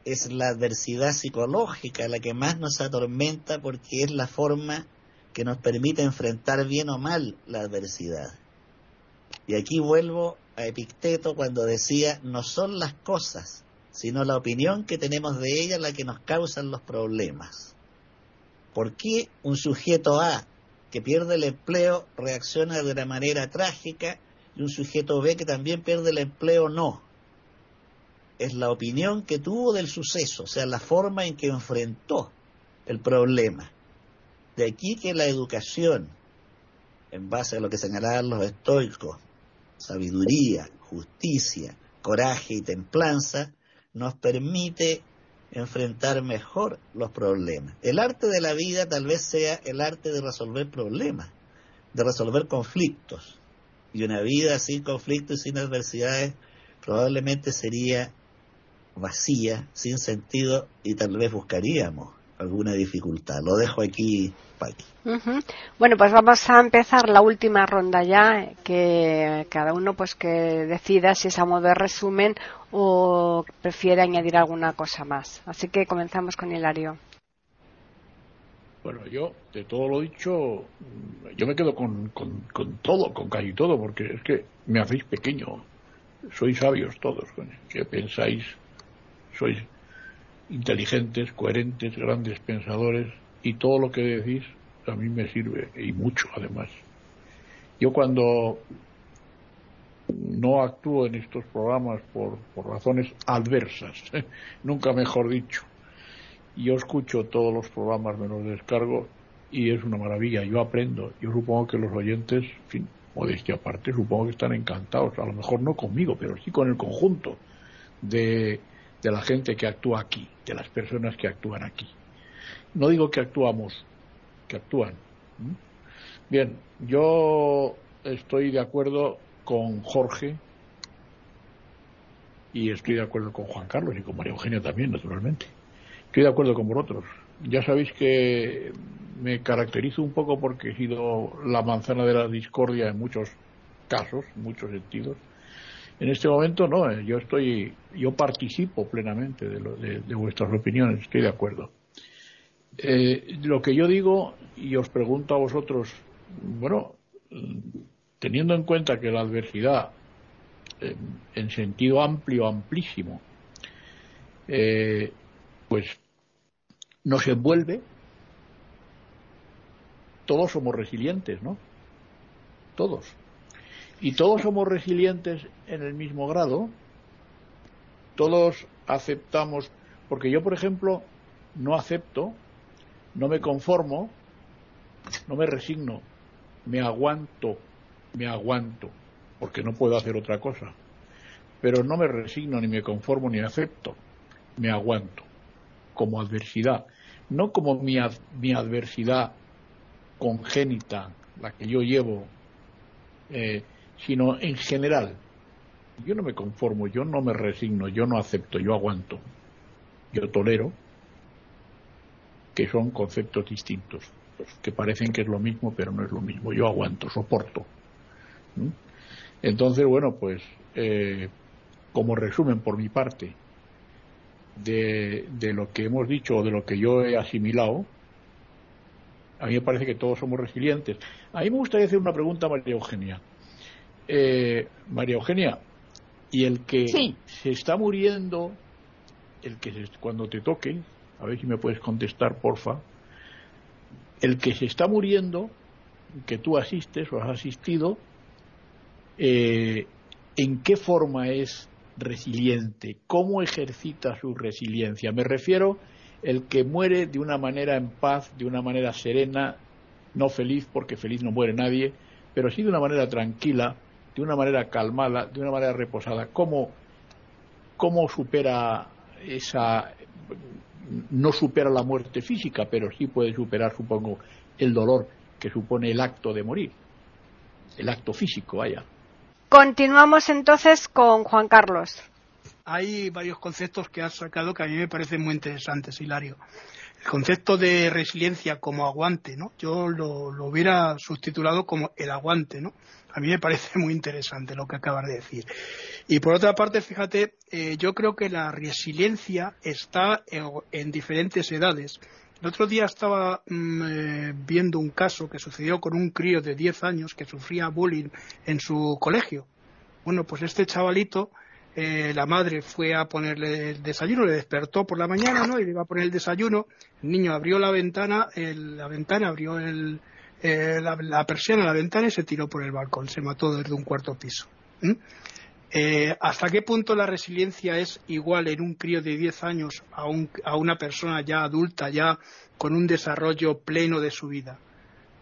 es la adversidad psicológica la que más nos atormenta porque es la forma que nos permite enfrentar bien o mal la adversidad. Y aquí vuelvo a Epicteto cuando decía, no son las cosas, sino la opinión que tenemos de ellas la que nos causan los problemas. ¿Por qué un sujeto A que pierde el empleo reacciona de una manera trágica y un sujeto B que también pierde el empleo no? es la opinión que tuvo del suceso, o sea, la forma en que enfrentó el problema. De aquí que la educación, en base a lo que señalaban los estoicos, sabiduría, justicia, coraje y templanza, nos permite enfrentar mejor los problemas. El arte de la vida tal vez sea el arte de resolver problemas, de resolver conflictos. Y una vida sin conflictos y sin adversidades probablemente sería vacía, sin sentido y tal vez buscaríamos alguna dificultad. Lo dejo aquí, Paqui. Bueno, pues vamos a empezar la última ronda ya, que cada uno pues que decida si es a modo de resumen o prefiere añadir alguna cosa más. Así que comenzamos con Hilario. Bueno, yo, de todo lo dicho, yo me quedo con, con, con todo, con casi todo, porque es que me hacéis pequeño. Sois sabios todos, ¿qué pensáis sois inteligentes, coherentes, grandes pensadores y todo lo que decís a mí me sirve y mucho además. Yo cuando no actúo en estos programas por, razones adversas, nunca mejor dicho, yo escucho todos los programas, me los descargo y es una maravilla, yo aprendo, yo supongo que los oyentes, en fin, modestia aparte, supongo que están encantados, a lo mejor no conmigo, pero sí con el conjunto de de la gente que actúa aquí, de las personas que actúan aquí. No digo que actuamos, que actúan. Bien, yo estoy de acuerdo con Jorge y estoy de acuerdo con Juan Carlos y con María Eugenia también, naturalmente. Estoy de acuerdo con vosotros. Ya sabéis que me caracterizo un poco porque he sido la manzana de la discordia en muchos casos, en muchos sentidos, En este momento no, eh, yo estoy, yo participo plenamente de, de, vuestras opiniones, estoy de acuerdo. Eh, lo que yo digo y os pregunto a vosotros, bueno, teniendo en cuenta que la adversidad, en sentido amplio, amplísimo, eh, pues nos envuelve, todos somos resilientes, ¿no? Todos. Y todos somos resilientes en el mismo grado. Todos aceptamos, porque yo, por ejemplo, no acepto, no me conformo, no me resigno, me aguanto, me aguanto, porque no puedo hacer otra cosa. Pero no me resigno, ni me conformo, ni acepto, me aguanto, como adversidad, no como mi, mi adversidad congénita, la que yo llevo, eh, sino en general. Yo no me conformo, yo no me resigno, yo no acepto, yo aguanto, yo tolero, que son conceptos distintos, que parecen que es lo mismo, pero no es lo mismo. Yo aguanto, soporto. Entonces, bueno, pues eh, como resumen por mi parte de, de, lo que hemos dicho o de lo que yo he asimilado, a mí me parece que todos somos resilientes. A mí me gustaría hacer una pregunta María Eugenia. Eh, María Eugenia, y el que se está muriendo, el que cuando te toque, a ver si me puedes contestar, porfa, el que se está muriendo, que tú asistes o has asistido, eh, ¿en qué forma es resiliente? ¿Cómo ejercita su resiliencia? Me refiero el que muere de una manera en paz, de una manera serena, no feliz, porque feliz no muere nadie, pero sí de una manera tranquila, de una manera calmada, de una manera reposada. ¿Cómo, cómo supera esa, no supera la muerte física, pero sí puede superar, supongo, el dolor que supone el acto de morir, el acto físico, vaya. Continuamos entonces con Juan Carlos hay varios conceptos que has sacado que a mí me parecen muy interesantes, Hilario. El concepto de resiliencia como aguante, ¿no? Yo lo, hubiera subtitulado como el aguante, ¿no? A mí me parece muy interesante lo que acabas de decir. Y por otra parte, fíjate, eh, yo creo que la resiliencia está en, diferentes edades. El otro día estaba mm, eh, viendo un caso que sucedió con un crío de 10 años que sufría bullying en su colegio. Bueno, pues este chavalito eh, la madre fue a ponerle el desayuno, le despertó por la mañana, ¿no? Y le iba a poner el desayuno. El niño abrió la ventana, la ventana abrió el, eh, la, persiana de la ventana y se tiró por el balcón. Se mató desde un cuarto piso. Eh, ¿Hasta qué punto la resiliencia es igual en un crío de 10 años a, a una persona ya adulta, ya con un desarrollo pleno de su vida?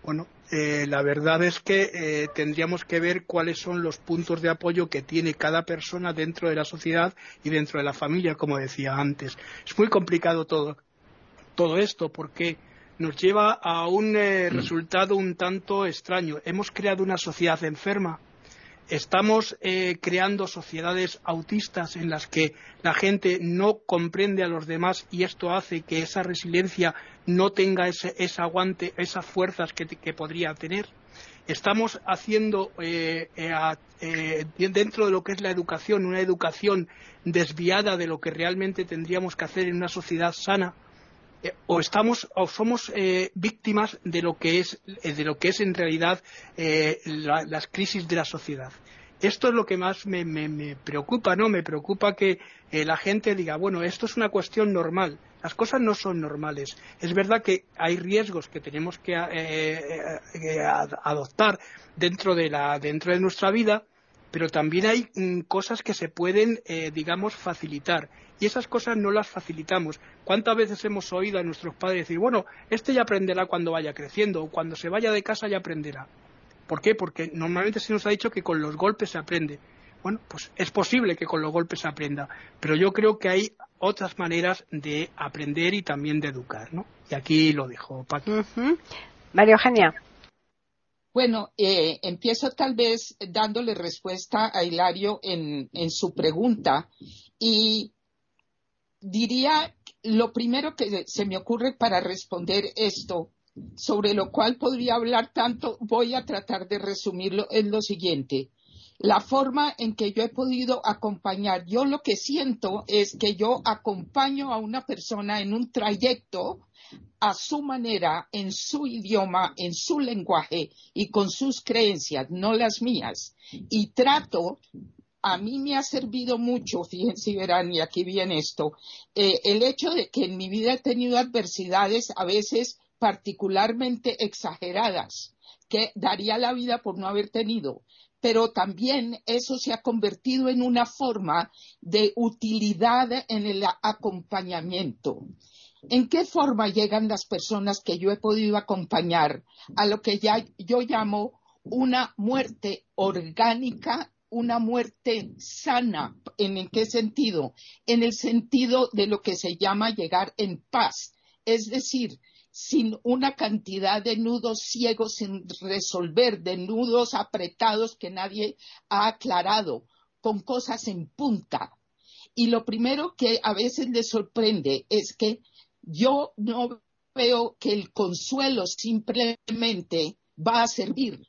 Bueno, eh, la verdad es que eh, tendríamos que ver cuáles son los puntos de apoyo que tiene cada persona dentro de la sociedad y dentro de la familia, como decía antes. Es muy complicado todo, todo esto porque nos lleva a un eh, resultado un tanto extraño. Hemos creado una sociedad enferma estamos eh, creando sociedades autistas en las que la gente no comprende a los demás y esto hace que esa resiliencia no tenga ese, aguante, esas fuerzas que, podría tener. Estamos haciendo eh, eh, dentro de lo que es la educación una educación desviada de lo que realmente tendríamos que hacer en una sociedad sana eh, o estamos o somos eh, víctimas de lo que es eh, de lo que es en realidad las crisis de la sociedad. Esto es lo que más me, preocupa no me preocupa que la gente diga bueno esto es una cuestión normal las cosas no son normales. Es verdad que hay riesgos que tenemos que adoptar dentro de la dentro de nuestra vida pero también hay mm, cosas que se pueden, eh, digamos, facilitar. Y esas cosas no las facilitamos. ¿Cuántas veces hemos oído a nuestros padres decir, bueno, este ya aprenderá cuando vaya creciendo, o cuando se vaya de casa ya aprenderá? ¿Por qué? Porque normalmente se nos ha dicho que con los golpes se aprende. Bueno, pues es posible que con los golpes se aprenda, pero yo creo que hay otras maneras de aprender y también de educar, ¿no? Y aquí lo dejo, Paqui. María Eugenia. Bueno, eh, empiezo tal vez dándole respuesta a Hilario en, su pregunta y diría lo primero que se me ocurre para responder esto, sobre lo cual podría hablar tanto, voy a tratar de resumirlo, es lo siguiente. La forma en que yo he podido acompañar. Yo lo que siento es que yo acompaño a una persona en un trayecto a su manera, en su idioma, en su lenguaje y con sus creencias, no las mías. Y trato, a mí me ha servido mucho, fíjense, verán, y aquí viene esto, eh, el hecho de que en mi vida he tenido adversidades a veces particularmente exageradas, que daría la vida por no haber tenido pero también eso se ha convertido en una forma de utilidad en el acompañamiento. ¿En qué forma llegan las personas que yo he podido acompañar a lo que ya yo llamo una muerte orgánica, una muerte sana? ¿En qué sentido? En el sentido de lo que se llama llegar en paz. Es decir, sin una cantidad de nudos ciegos sin resolver, de nudos apretados que nadie ha aclarado, con cosas en punta. Y lo primero que a veces les sorprende es que yo no veo que el consuelo simplemente va a servir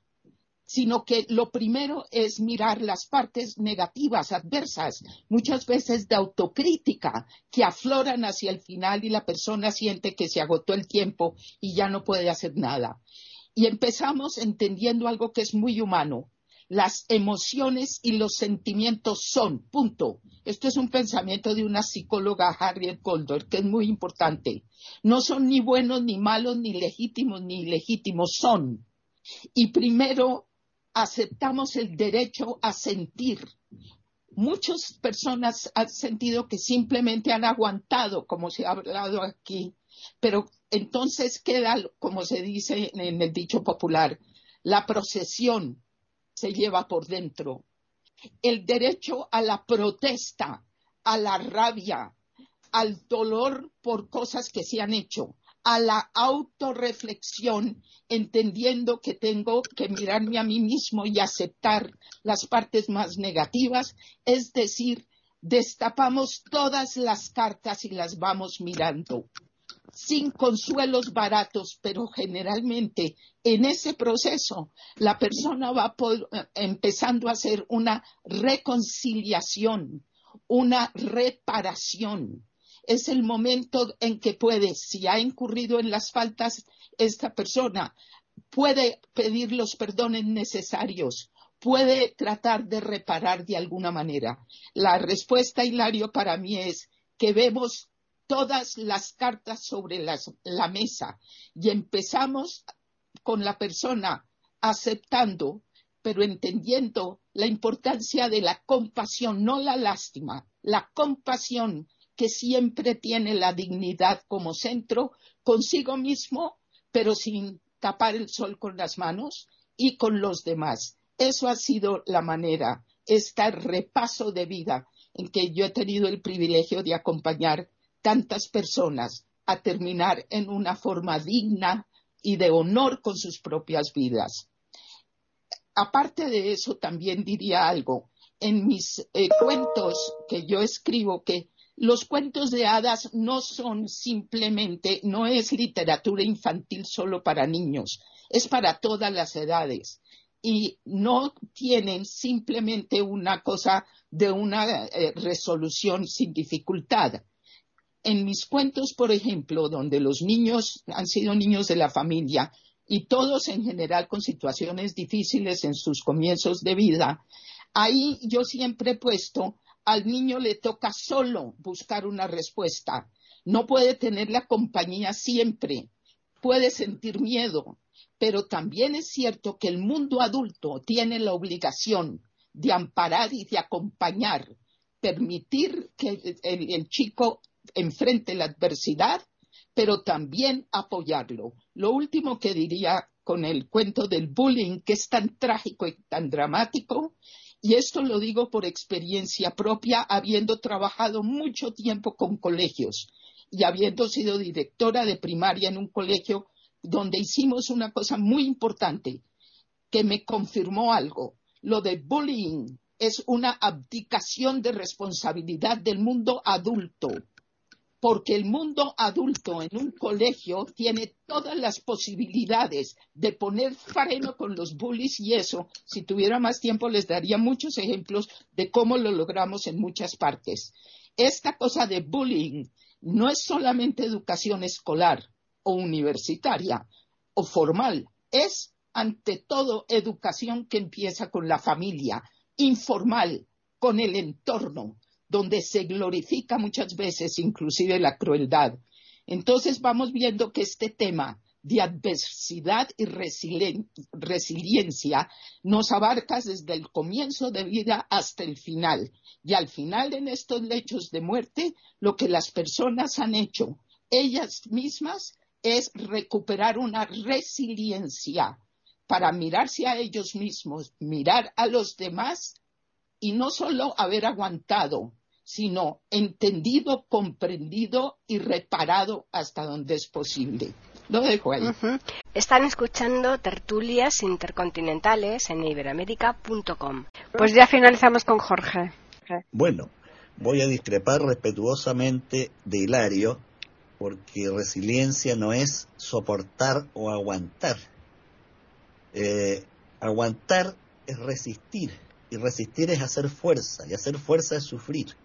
sino que lo primero es mirar las partes negativas, adversas, muchas veces de autocrítica, que afloran hacia el final y la persona siente que se agotó el tiempo y ya no puede hacer nada. Y empezamos entendiendo algo que es muy humano. Las emociones y los sentimientos son, punto. Esto es un pensamiento de una psicóloga, Harriet Goldberg, que es muy importante. No son ni buenos, ni malos, ni legítimos, ni ilegítimos, son. Y primero aceptamos el derecho a sentir. Muchas personas han sentido que simplemente han aguantado, como se ha hablado aquí, pero entonces queda, como se dice en el dicho popular, la procesión se lleva por dentro. El derecho a la protesta, a la rabia, al dolor por cosas que se han hecho, a la autorreflexión, entendiendo que tengo que mirarme a mí mismo y aceptar las partes más negativas, es decir, destapamos todas las cartas y las vamos mirando. Sin consuelos baratos, pero generalmente en ese proceso la persona va empezando a hacer una reconciliación, una reparación es el momento en que puede, si ha incurrido en las faltas esta persona, puede pedir los perdones necesarios, puede tratar de reparar de alguna manera. La respuesta, Hilario, para mí es que vemos todas las cartas sobre la mesa y empezamos con la persona aceptando, pero entendiendo la importancia de la compasión, no la lástima, la compasión que siempre tiene la dignidad como centro consigo mismo, pero sin tapar el sol con las manos y con los demás. Eso ha sido la manera, este repaso de vida en que yo he tenido el privilegio de acompañar tantas personas a terminar en una forma digna y de honor con sus propias vidas. Aparte de eso, también diría algo. En mis eh, cuentos que yo escribo, que los cuentos de hadas no son simplemente, no es literatura infantil solo para niños, es para todas las edades y no tienen simplemente una cosa de una eh, resolución sin dificultad. En mis cuentos, por ejemplo, donde los niños han sido niños de la familia y todos en general con situaciones difíciles en sus comienzos de vida, ahí yo siempre he puesto al niño le toca solo buscar una respuesta. No puede tener la compañía siempre. Puede sentir miedo. Pero también es cierto que el mundo adulto tiene la obligación de amparar y de acompañar, permitir que el, chico enfrente la adversidad, pero también apoyarlo. Lo último que diría con el cuento del bullying, que es tan trágico y tan dramático, y esto lo digo por experiencia propia, habiendo trabajado mucho tiempo con colegios y habiendo sido directora de primaria en un colegio donde hicimos una cosa muy importante que me confirmó algo. Lo de bullying es una abdicación de responsabilidad del mundo adulto. Porque el mundo adulto en un colegio tiene todas las posibilidades de poner freno con los bullies y eso, si tuviera más tiempo les daría muchos ejemplos de cómo lo logramos en muchas partes. Esta cosa de bullying no es solamente educación escolar o universitaria o formal, es ante todo educación que empieza con la familia, informal, con el entorno, donde se glorifica muchas veces inclusive la crueldad. Entonces vamos viendo que este tema de adversidad y resiliencia nos abarca desde el comienzo de vida hasta el final. Y al final en estos lechos de muerte, lo que las personas han hecho ellas mismas es recuperar una resiliencia para mirarse a ellos mismos, mirar a los demás y no solo haber aguantado, sino entendido, comprendido y reparado hasta donde es posible. Lo dejo ahí. Están escuchando tertulias intercontinentales en iberoamérica.com. Pues ya finalizamos con Jorge. Bueno, voy a discrepar respetuosamente de Hilario porque resiliencia no es soportar o aguantar. Eh, aguantar es resistir y resistir es hacer fuerza y hacer fuerza es sufrir.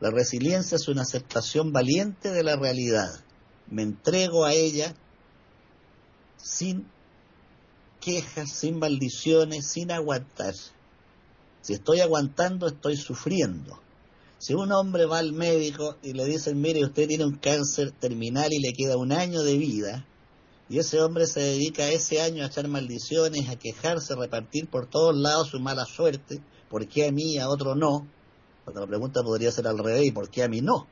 La resiliencia es una aceptación valiente de la realidad. Me entrego a ella sin quejas, sin maldiciones, sin aguantar. Si estoy aguantando, estoy sufriendo. Si un hombre va al médico y le dicen, mire, usted tiene un cáncer terminal y le queda un año de vida, y ese hombre se dedica ese año a echar maldiciones, a quejarse, a repartir por todos lados su mala suerte, ¿por qué a mí a otro no? Porque la pregunta podría ser al revés, ¿y por qué a mí no?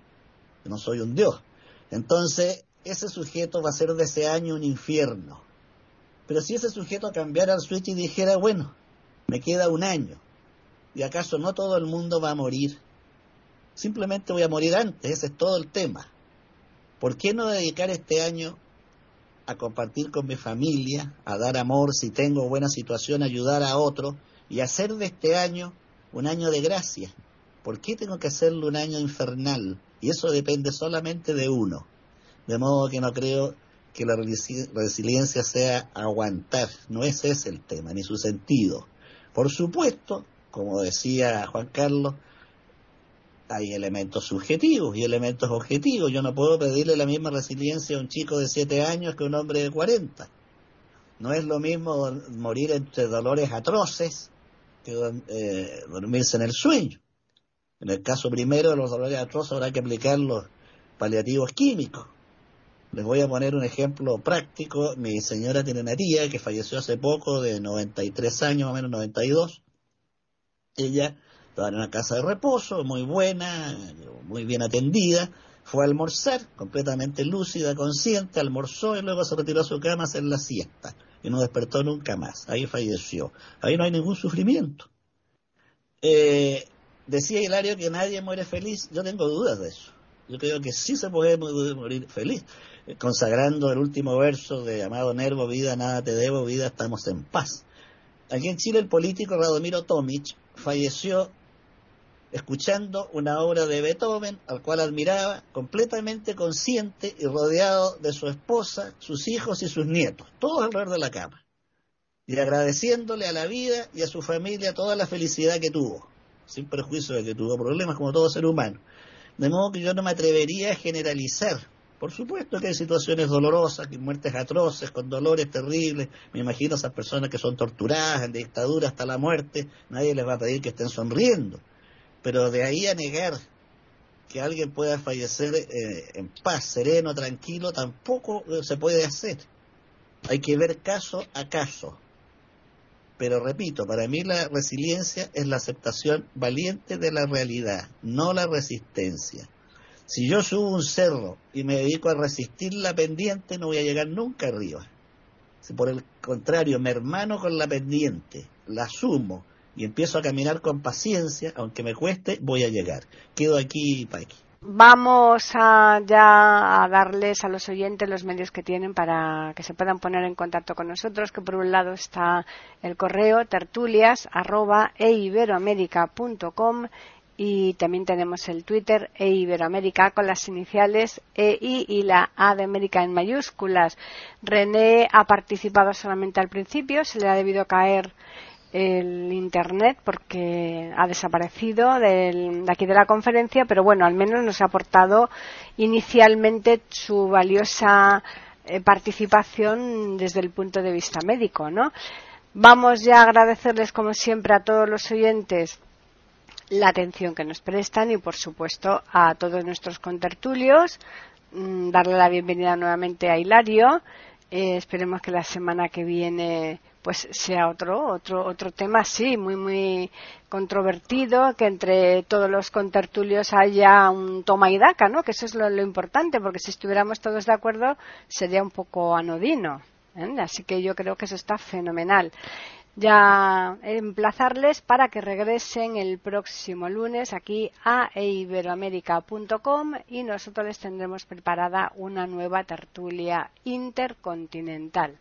No soy un Dios. Entonces, ese sujeto va a ser de ese año un infierno. Pero si ese sujeto cambiara el switch y dijera, bueno, me queda un año, ¿y acaso no todo el mundo va a morir? Simplemente voy a morir antes, ese es todo el tema. ¿Por qué no dedicar este año a compartir con mi familia, a dar amor si tengo buena situación, ayudar a otro y hacer de este año un año de gracia? ¿Por qué tengo que hacerlo un año infernal? Y eso depende solamente de uno. De modo que no creo que la resiliencia sea aguantar. No ese es el tema, ni su sentido. Por supuesto, como decía Juan Carlos, hay elementos subjetivos y elementos objetivos. Yo no puedo pedirle la misma resiliencia a un chico de 7 años que a un hombre de 40. No es lo mismo morir entre dolores atroces que eh, dormirse en el sueño. En el caso primero de los dolores atroces habrá que aplicar los paliativos químicos. Les voy a poner un ejemplo práctico. Mi señora tiene una tía que falleció hace poco, de 93 años, más o menos 92. Ella estaba en una casa de reposo, muy buena, muy bien atendida. Fue a almorzar, completamente lúcida, consciente, almorzó y luego se retiró a su cama a hacer la siesta. Y no despertó nunca más. Ahí falleció. Ahí no hay ningún sufrimiento. Eh, Decía Hilario que nadie muere feliz. Yo tengo dudas de eso. Yo creo que sí se puede morir feliz. Eh, consagrando el último verso de Amado Nervo, vida, nada te debo, vida, estamos en paz. Aquí en Chile el político Radomiro Tomic falleció escuchando una obra de Beethoven, al cual admiraba, completamente consciente y rodeado de su esposa, sus hijos y sus nietos, todos alrededor de la cama, y agradeciéndole a la vida y a su familia toda la felicidad que tuvo sin perjuicio de que tuvo problemas como todo ser humano. De modo que yo no me atrevería a generalizar. Por supuesto que hay situaciones dolorosas, que muertes atroces, con dolores terribles. Me imagino a esas personas que son torturadas en dictadura hasta la muerte. Nadie les va a pedir que estén sonriendo. Pero de ahí a negar que alguien pueda fallecer eh, en paz, sereno, tranquilo, tampoco se puede hacer. Hay que ver caso a caso. Pero repito, para mí la resiliencia es la aceptación valiente de la realidad, no la resistencia. Si yo subo un cerro y me dedico a resistir la pendiente, no voy a llegar nunca arriba. Si por el contrario me hermano con la pendiente, la asumo y empiezo a caminar con paciencia, aunque me cueste, voy a llegar. Quedo aquí, Paqui. Vamos a ya a darles a los oyentes los medios que tienen para que se puedan poner en contacto con nosotros, que por un lado está el correo tertulias y también tenemos el Twitter e con las iniciales EI y la A de América en mayúsculas. René ha participado solamente al principio, se le ha debido caer el internet porque ha desaparecido de aquí de la conferencia, pero bueno, al menos nos ha aportado inicialmente su valiosa eh, participación desde el punto de vista médico, ¿no? Vamos ya a agradecerles como siempre a todos los oyentes la atención que nos prestan y, por supuesto, a todos nuestros contertulios. Mm, darle la bienvenida nuevamente a Hilario. Eh, esperemos que la semana que viene pues sea otro otro otro tema sí muy muy controvertido que entre todos los contertulios haya un toma y daca no que eso es lo, importante porque si estuviéramos todos de acuerdo sería un poco anodino ¿eh? así que yo creo que eso está fenomenal ya emplazarles para que regresen el próximo lunes aquí a iberoamérica.com y nosotros les tendremos preparada una nueva tertulia intercontinental.